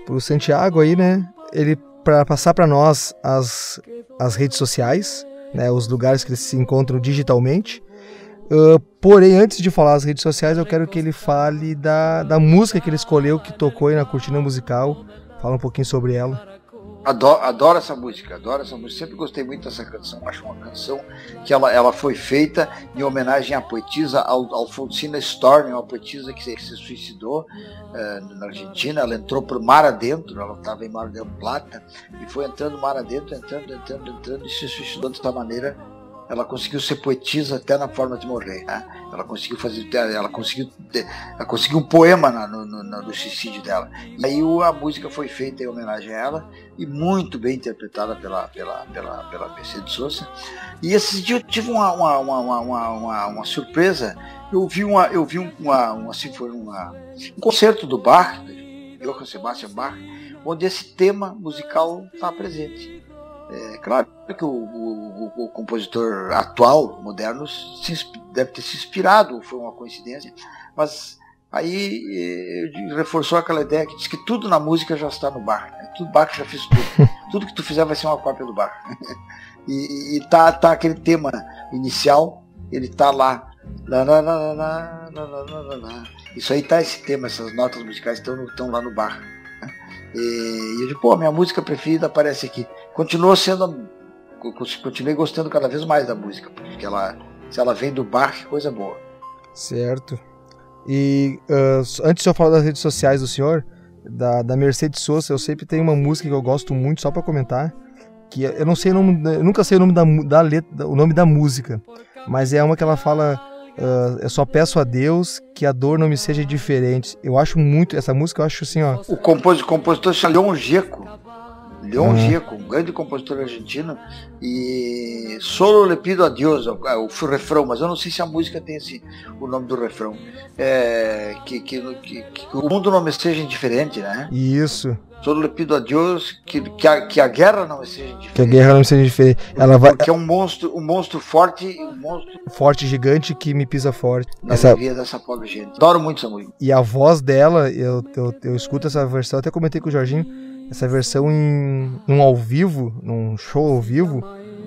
pro Santiago aí, né? Ele para passar para nós as, as redes sociais, né? Os lugares que eles se encontram digitalmente. Ah, porém, antes de falar as redes sociais, eu quero que ele fale da, da música que ele escolheu, que tocou aí na cortina musical. Fala um pouquinho sobre ela. Adoro, adoro essa música, adoro essa música. Sempre gostei muito dessa canção. Acho uma canção que ela, ela foi feita em homenagem à poetisa Al- Alfonsina Storni, uma poetisa que se, que se suicidou eh, na Argentina. Ela entrou por mar adentro, ela estava em Mar del Plata e foi entrando mar adentro, entrando, entrando, entrando e se suicidou dessa maneira. Ela conseguiu ser poetisa até na forma de morrer. né? Ela conseguiu fazer, ela conseguiu, ela conseguiu um poema na- no, no, no- suicídio dela. E aí a música foi feita em homenagem a ela e muito bem interpretada pela, pela, pela, pela Mercedes Sosa. E esse dia eu tive uma, uma, uma, uma, uma, uma- surpresa. Eu vi, uma, eu vi um- uma, uma, sinfonia, uma, um concerto do Bach, de Johann Sebastian Bach, onde esse tema musical está presente. É claro que o, o, o, compositor atual, moderno, se, deve ter se inspirado, foi uma coincidência, mas aí é, reforçou aquela ideia que diz que tudo na música já está no bar. Né? Tudo, que já fez tudo. tudo que tu fizer vai ser uma cópia do bar. e, e tá, tá aquele tema inicial, ele tá lá. Lá, lá, lá, Isso aí tá esse tema, essas notas musicais estão lá no bar. E, e eu digo, pô, minha música preferida aparece aqui. Continuou sendo. Continuei gostando cada vez mais da música, porque ela, se ela vem do Bach, coisa boa. Certo. E ah, antes de eu falar das redes sociais do senhor, da, da Mercedes Sosa, eu sempre tenho uma música que eu gosto muito, só pra comentar. Que eu não sei o nome, eu nunca sei o nome da, da letra, o nome da música, mas é uma que ela fala. ah, eu só peço a Deus que a dor não me seja diferente. Eu acho muito essa música, eu acho assim, ó. O compos- compositor chama Leon Gieco. Leon Ah. Gieco, um grande compositor argentino. E Solo le pido a é o, é o refrão, mas eu não sei se a música tem esse, o nome do refrão. É, que, que, que- que o mundo não me seja indiferente, né? Isso, Solo le pido a Deus que, que, a, que a guerra não me seja indiferente. que a guerra não me seja diferente. Ela vai Porque é um monstro, um monstro forte, um monstro forte, gigante que me pisa forte. na Essa, dessa pobre gente. Adoro muito essa música. E a voz dela, eu, eu, eu escuto essa versão, até comentei com o Jorginho, essa versão em um ao vivo, num show ao vivo,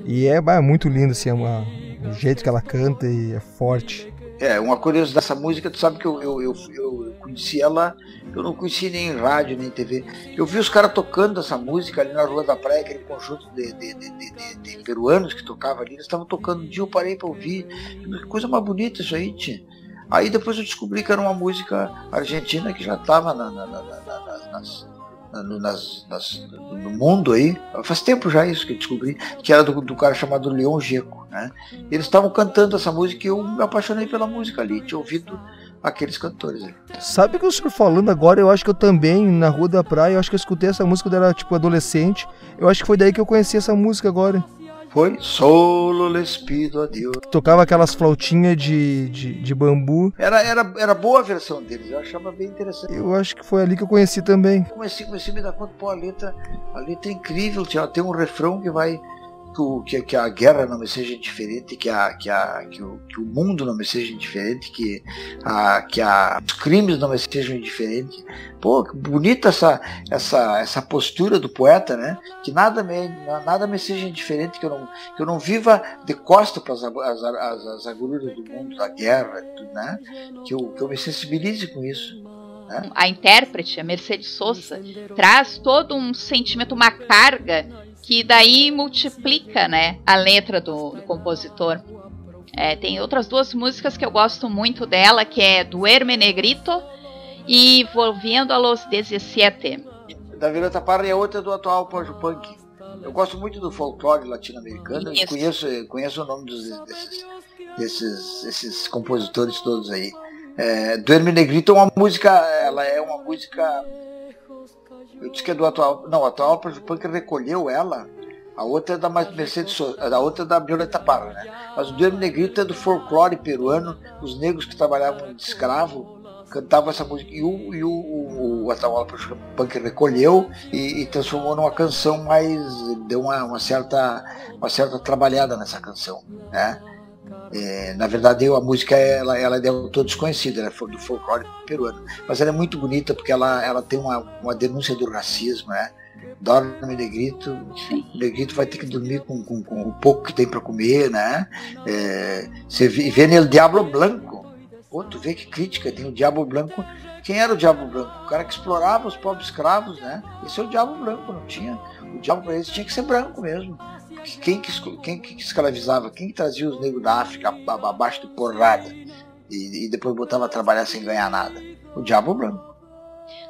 e é, é muito lindo, assim, é uma- o jeito que ela canta e é forte. É, uma curiosidade dessa música, tu sabe que eu, eu, eu, eu conheci ela, eu não conheci nem em rádio, nem em TV. Eu vi os caras tocando essa música ali na Rua da Praia, aquele conjunto de, de, de, de, peruanos que tocava ali, eles estavam tocando um dia, eu parei pra ouvir. Que coisa mais bonita isso aí, tia. Aí depois eu descobri que era uma música argentina que já estava na, na, na, na- na- nas, na- no- nas- nas- no mundo aí. Faz tempo já isso que eu descobri, que era do, do cara chamado Leon Gieco, né? Eles estavam cantando essa música e eu me apaixonei pela música ali, tinha ouvido aqueles cantores aí. Sabe que o senhor falando agora, eu acho que eu também, na Rua da Praia, eu acho que eu escutei essa música quando era, tipo, adolescente. Eu acho que foi daí que eu conheci essa música agora. Foi Solo les pido a Deus. Tocava aquelas flautinhas de, de, de bambu. Era, era, era boa a versão deles, eu achava bem interessante. Eu acho que foi ali que eu conheci também. comecei, comecei a me dar conta, pô, a letra, a letra é incrível, ela tem um refrão que vai. Que, o- que, que a guerra não me seja indiferente, que, a, que, a, que, o, que o mundo não me seja indiferente, que, a, que a, os crimes não me sejam indiferentes. Pô, que bonita essa, essa, essa postura do poeta, né? Que nada me, nada me seja indiferente, que eu não, que eu não viva de costa para as, as, as, as do mundo, da guerra, tudo, né? Que eu, que eu me sensibilize com isso. A intérprete, a Mercedes Sosa, traz todo um sentimento, uma carga que daí multiplica, né, a letra do, do compositor. É, tem outras duas músicas que eu gosto muito dela, que é Duerme Negrito e Volviendo a los 17. da Violeta Parra e a outra do atual Pojo Punk. Eu gosto muito do folclore latino-americano e conheço, conheço o nome dos, desses, desses, desses compositores todos aí. É, do Herme Negrito é uma música, ela é uma música. Eu disse que é do atual. Não, o atual Pojo Punk recolheu ela A outra é da Mercedes a outra é da Violeta Parra, né? Mas o Duende Negrito é do folclore peruano, os negros que trabalhavam de escravo cantavam essa música e o, e o, o, o Atahualpa Punk recolheu e, e, transformou numa canção mais deu uma, uma, certa uma certa trabalhada nessa canção né é, na verdade a música ela, ela é de autor desconhecido ela é do folclore peruano mas ela é muito bonita porque ela, ela tem uma, uma denúncia do racismo né dorme negrito, o negrito vai ter que dormir com, com, com o pouco que tem para comer, né? É, você vê nele Diablo Blanco, Pô, tu vê que crítica tem o Diabo Branco. Quem era o Diabo Branco? O cara que explorava os pobres escravos, né? Esse é o Diabo Branco, não tinha. O Diabo para eles tinha que ser branco mesmo. Quem que, quem que escravizava? Quem que trazia os negros da África abaixo de porrada? E, e depois botava a trabalhar sem ganhar nada? O Diabo Branco.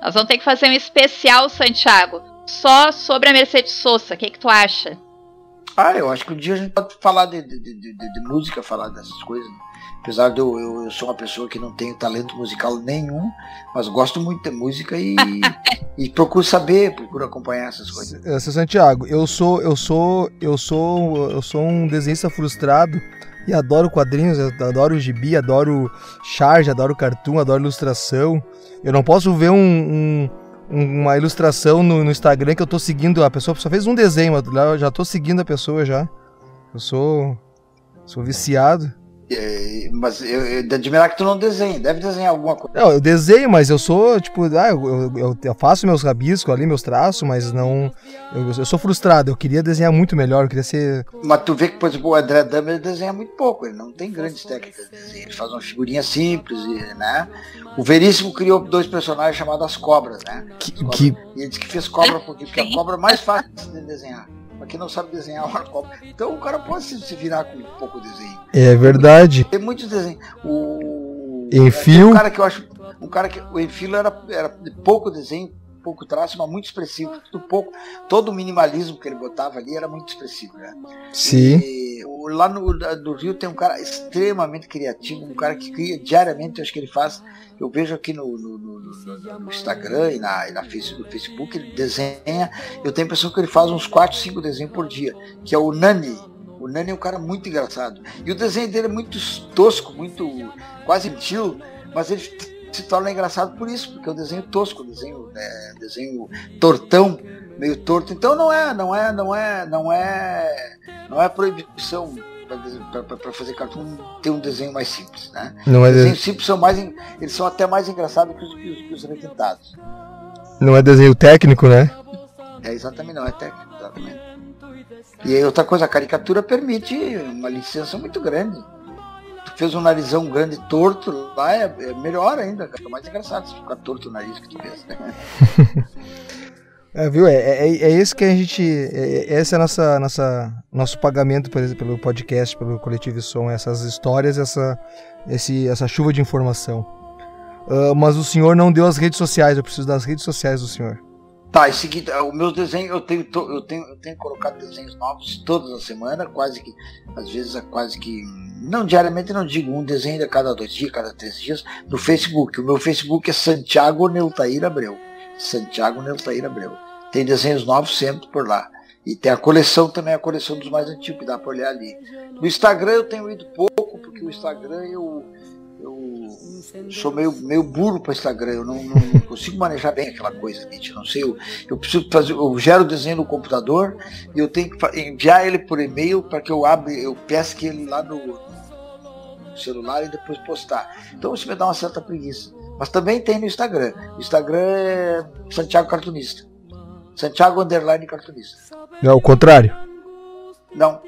Nós vamos ter que fazer um especial, Santiago, só sobre a Mercedes Sosa. O que, que tu acha? Ah, eu acho que um dia a gente pode falar de, de, de, de música, falar dessas coisas. Né? Apesar de eu, eu, eu, sou uma pessoa que não tenho talento musical nenhum, mas gosto muito de música e, e procuro saber, procuro acompanhar essas coisas. É, seu Santiago, eu sou, eu sou, eu sou, eu sou um desenhista frustrado e adoro quadrinhos, adoro gibi, adoro charge, adoro cartoon, adoro ilustração. Eu não posso ver um, um uma ilustração no, no, Instagram que eu tô seguindo a pessoa, só fez um desenho, eu já tô seguindo a pessoa já. Eu sou sou viciado. É, mas eu, eu de admirar que tu não desenha, deve desenhar alguma coisa. Não, eu desenho, mas eu sou, tipo, ah, eu, eu, eu faço meus rabiscos ali, meus traços, mas não. Eu, eu, sou frustrado, eu queria desenhar muito melhor, eu queria ser. Mas tu vê que, por exemplo, o André Dama ele desenha muito pouco, ele não tem grandes técnicas de desenho, ele faz uma figurinha simples, né? O Veríssimo criou dois personagens chamados as cobras, né? Que, cobras. que... E ele disse que fez cobra porque, porque a cobra é mais fácil de desenhar. Pra quem não sabe desenhar uma cobra. Então o cara pode se virar com pouco desenho. É verdade. Tem muitos desenhos. O. Enfio. Um cara que eu acho. Um cara que. O Enfio era, era de pouco desenho, pouco traço, mas muito expressivo. Tudo pouco. Todo o minimalismo que ele botava ali era muito expressivo, né? Sim. E, lá no, no Rio tem um cara extremamente criativo, um cara que cria diariamente, acho que ele faz eu vejo aqui no, no, no, no Instagram e, na, e na no Facebook, ele desenha. Eu tenho a impressão que ele faz uns 4, 5 desenhos por dia, que é o Nani. O Nani é um cara muito engraçado. E o desenho dele é muito tosco, muito quase infantil, mas ele se torna engraçado por isso, porque é um desenho tosco, um desenho, é, desenho tortão, meio torto. Então não é, não é, não é, não é, não é proibição para fazer cartoon ter um desenho mais simples, né? Não é desenhos simples são mais, eles são até mais engraçados que os, que os, que os requintados. Não é desenho técnico, né? É exatamente, não é técnico, exatamente. E aí outra coisa, a caricatura permite uma licença muito grande. Tu fez um narizão grande torto lá, é, é melhor ainda, fica mais engraçado se ficar torto o nariz que tu fez. Né? É, viu? É, é, é isso que a gente. É, é esse é nossa, nossa, nosso pagamento por, pelo podcast, pelo Coletivo Som, essas histórias, essa, esse, essa chuva de informação. Uh, mas o senhor não deu as redes sociais, eu preciso das redes sociais do senhor. Tá, em seguida, é, o meus desenhos, eu tenho, eu tenho, eu tenho colocado desenhos novos todas as semanas, quase que, às vezes, quase que, não diariamente, não digo um desenho a cada dois dias, cada três dias, no Facebook. O meu Facebook é Santiago Neutair Abreu. Santiago Neutair Abreu. Tem desenhos novos sempre por lá. E tem a coleção também, a coleção dos mais antigos, que dá para olhar ali. No Instagram eu tenho ido pouco, porque o Instagram eu, eu sou meio, meio burro para Instagram, eu não, não, consigo manejar bem aquela coisa, gente. Não sei, eu, eu preciso fazer, eu gero o desenho no computador e eu tenho que enviar ele por e-mail para que eu abra, eu pesque ele lá no celular e depois postar. Então isso me dá uma certa preguiça. Mas também tem no Instagram. O Instagram é Santiago Cartunista. Santiago Underline Cartunista. É o contrário? Não.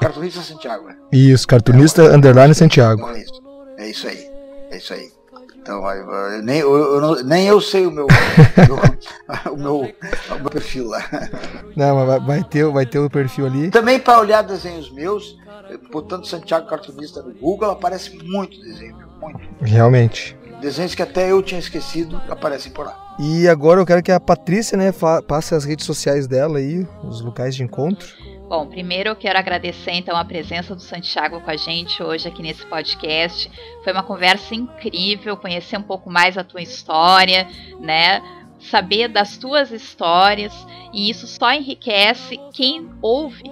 Cartunista Santiago. É. Isso, cartunista é, Underline Santiago. É isso. é isso aí. É isso aí. Então, eu, nem, eu, eu, nem eu sei o meu, o, meu, o meu perfil lá. Não, mas vai, vai, ter, vai ter o perfil ali. Também para olhar desenhos meus, botando Santiago Cartunista no Google, aparece muito desenho, muito. Realmente. Desenhos que até eu tinha esquecido aparecem por lá. E agora eu quero que a Patrícia, né, passe as redes sociais dela aí, os locais de encontro. Bom, primeiro eu quero agradecer então a presença do Santiago com a gente hoje aqui nesse podcast. Foi uma conversa incrível, conhecer um pouco mais a tua história, né? saber das tuas histórias e isso só enriquece quem ouve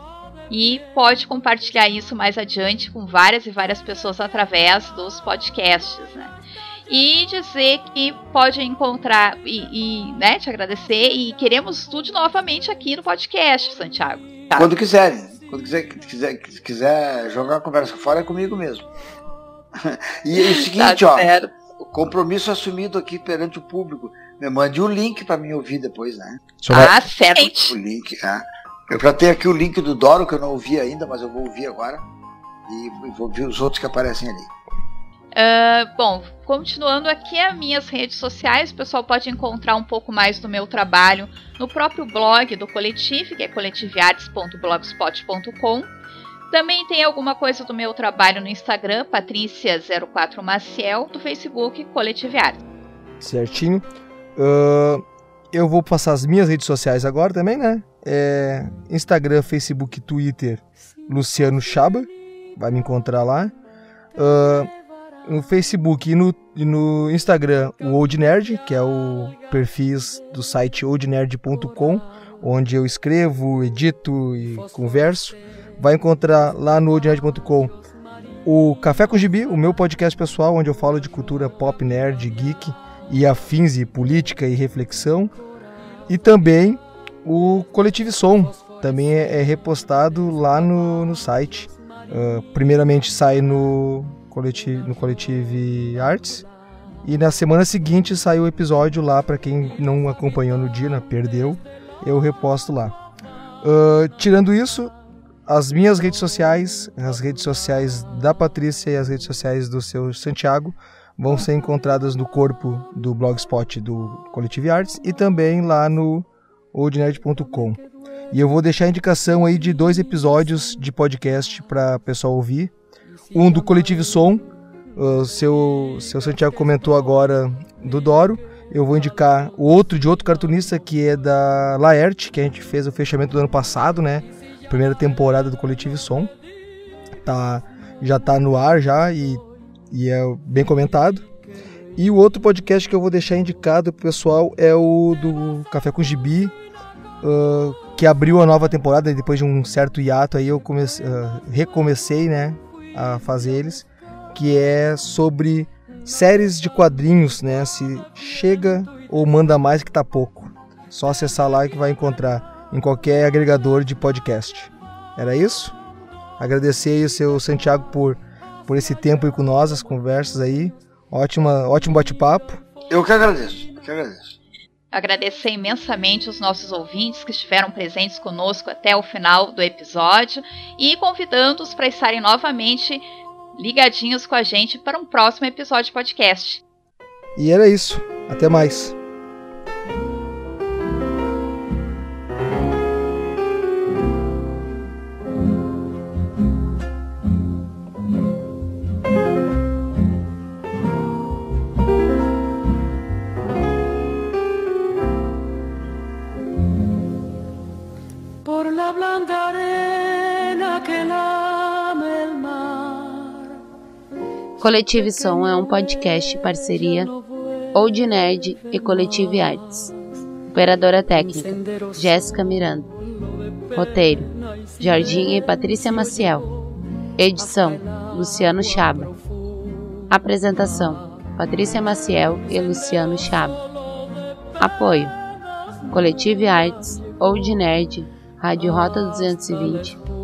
e pode compartilhar isso mais adiante com várias e várias pessoas através dos podcasts, né? E dizer que pode encontrar e, e né, te agradecer e queremos estúdio novamente aqui no podcast, Santiago. Tá? Quando quiserem, quando quiser, quiser, quiser jogar a conversa fora é comigo mesmo. e, e o seguinte, tá ó, certo. compromisso assumido aqui perante o público. Me mande o um link para mim ouvir depois, né? Ah, certo. O link, ah. Eu já tenho aqui o link do Doro, que eu não ouvi ainda, mas eu vou ouvir agora. E vou ver os outros que aparecem ali. Uh, bom, continuando aqui as minhas redes sociais, o pessoal pode encontrar um pouco mais do meu trabalho no próprio blog do Coletivo, que é coletiveartes.blogspot.com. Também tem alguma coisa do meu trabalho no Instagram, Patrícia04Maciel, do Facebook Coletive Artes. Certinho. Uh, eu vou passar as minhas redes sociais agora também, né? É Instagram, Facebook, Twitter, Luciano Chaba. Vai me encontrar lá. Uh, no Facebook e no, e no Instagram o Old Nerd, que é o perfil do site oldnerd.com, onde eu escrevo, edito e converso. Vai encontrar lá no oldnerd.com o Café com Gibi, o meu podcast pessoal, onde eu falo de cultura pop, nerd, geek e afins e política e reflexão. E também o Coletivo Som, também é, é repostado lá no, no site. Uh, primeiramente sai no Coletivo, no Coletivo Arts. E na semana seguinte saiu o episódio lá, para quem não acompanhou no dia, né, perdeu, eu reposto lá. Uh, tirando isso, as minhas redes sociais, as redes sociais da Patrícia e as redes sociais do seu Santiago vão ser encontradas no corpo do blogspot do Coletivo Arts e também lá no oldnerd.com. E eu vou deixar a indicação aí de dois episódios de podcast para pessoal ouvir um do Coletivo Som, o seu, seu Santiago comentou agora do Doro. Eu vou indicar o outro de outro cartunista que é da Laerte, que a gente fez o fechamento do ano passado, né? Primeira temporada do Coletivo Som. Tá, já tá no ar já e, e é bem comentado. E o outro podcast que eu vou deixar indicado pro pessoal é o do Café com Gibi, uh, que abriu a nova temporada depois de um certo hiato aí eu comecei, uh, recomecei, né? A fazer eles, que é sobre séries de quadrinhos, né? Se chega ou manda mais que tá pouco. Só acessar lá que vai encontrar em qualquer agregador de podcast. Era isso? Agradecer aí o seu Santiago por, por esse tempo aí com nós, as conversas aí. Ótima, ótimo bate-papo. Eu que agradeço, eu que agradeço agradecer imensamente os nossos ouvintes que estiveram presentes conosco até o final do episódio e convidando-os para estarem novamente ligadinhos com a gente para um próximo episódio de podcast. E era isso. Até mais. Coletive Som é um podcast parceria Old Nerd e Coletive Arts. Operadora técnica Jéssica Miranda. Roteiro Jorginha e Patrícia Maciel. Edição Luciano Chaba. Apresentação Patrícia Maciel e Luciano Chaba. Apoio Coletive Arts, Old Nerd, Rádio Rota 220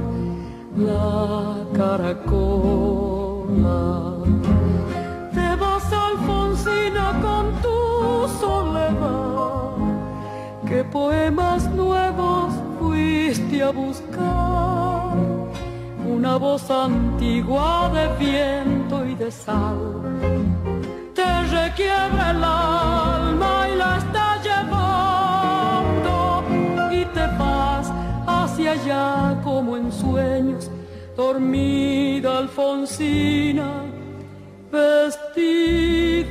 la caracola. Te vas, Alfonsina, con tu soledad. ¿Qué poemas nuevos fuiste a buscar? Una voz antigua de viento y de sal. Te requiebra el alma y la está como en sueños, dormida Alfonsina, vestida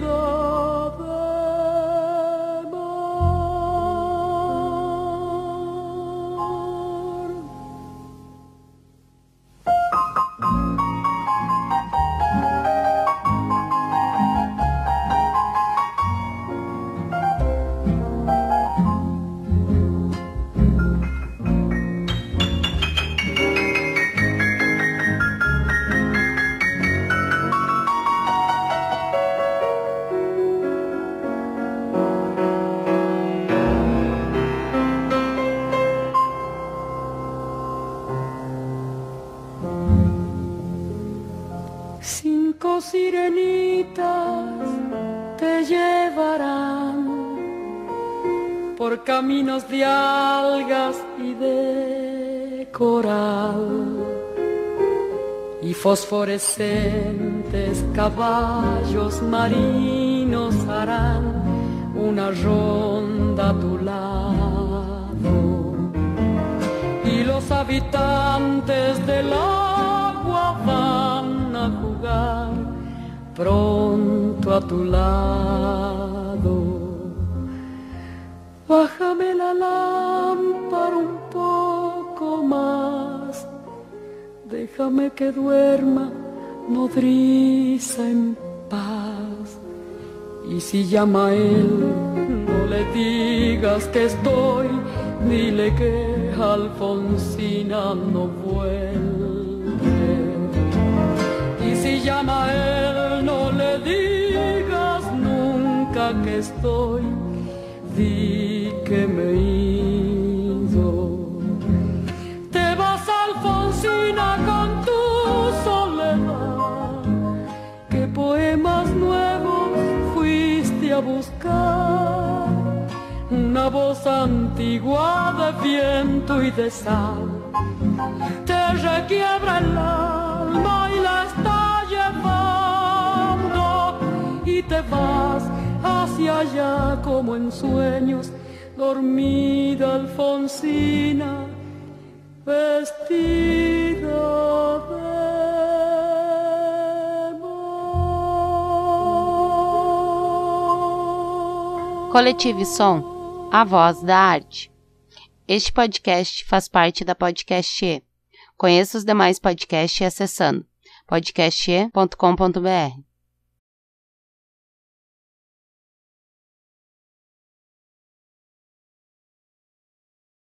fosforescentes caballos marinos harán una ronda a tu lado y los habitantes del agua van a jugar pronto a tu lado. Bájame la lámpara un poco más, déjame que duerma nodriza en paz. Y si llama a él, no le digas que estoy, dile que Alfonsina no vuelve. Y si llama a él, no le digas nunca que estoy, di que me buscar. Una voz antigua de viento y de sal te requiebra el alma y la está llevando y te vas hacia allá como en sueños, dormida Alfonsina, vestida de Coletive Som, a voz da arte. Este podcast faz parte da Podcast E. Conheça os demais podcasts acessando podcaste.com.br.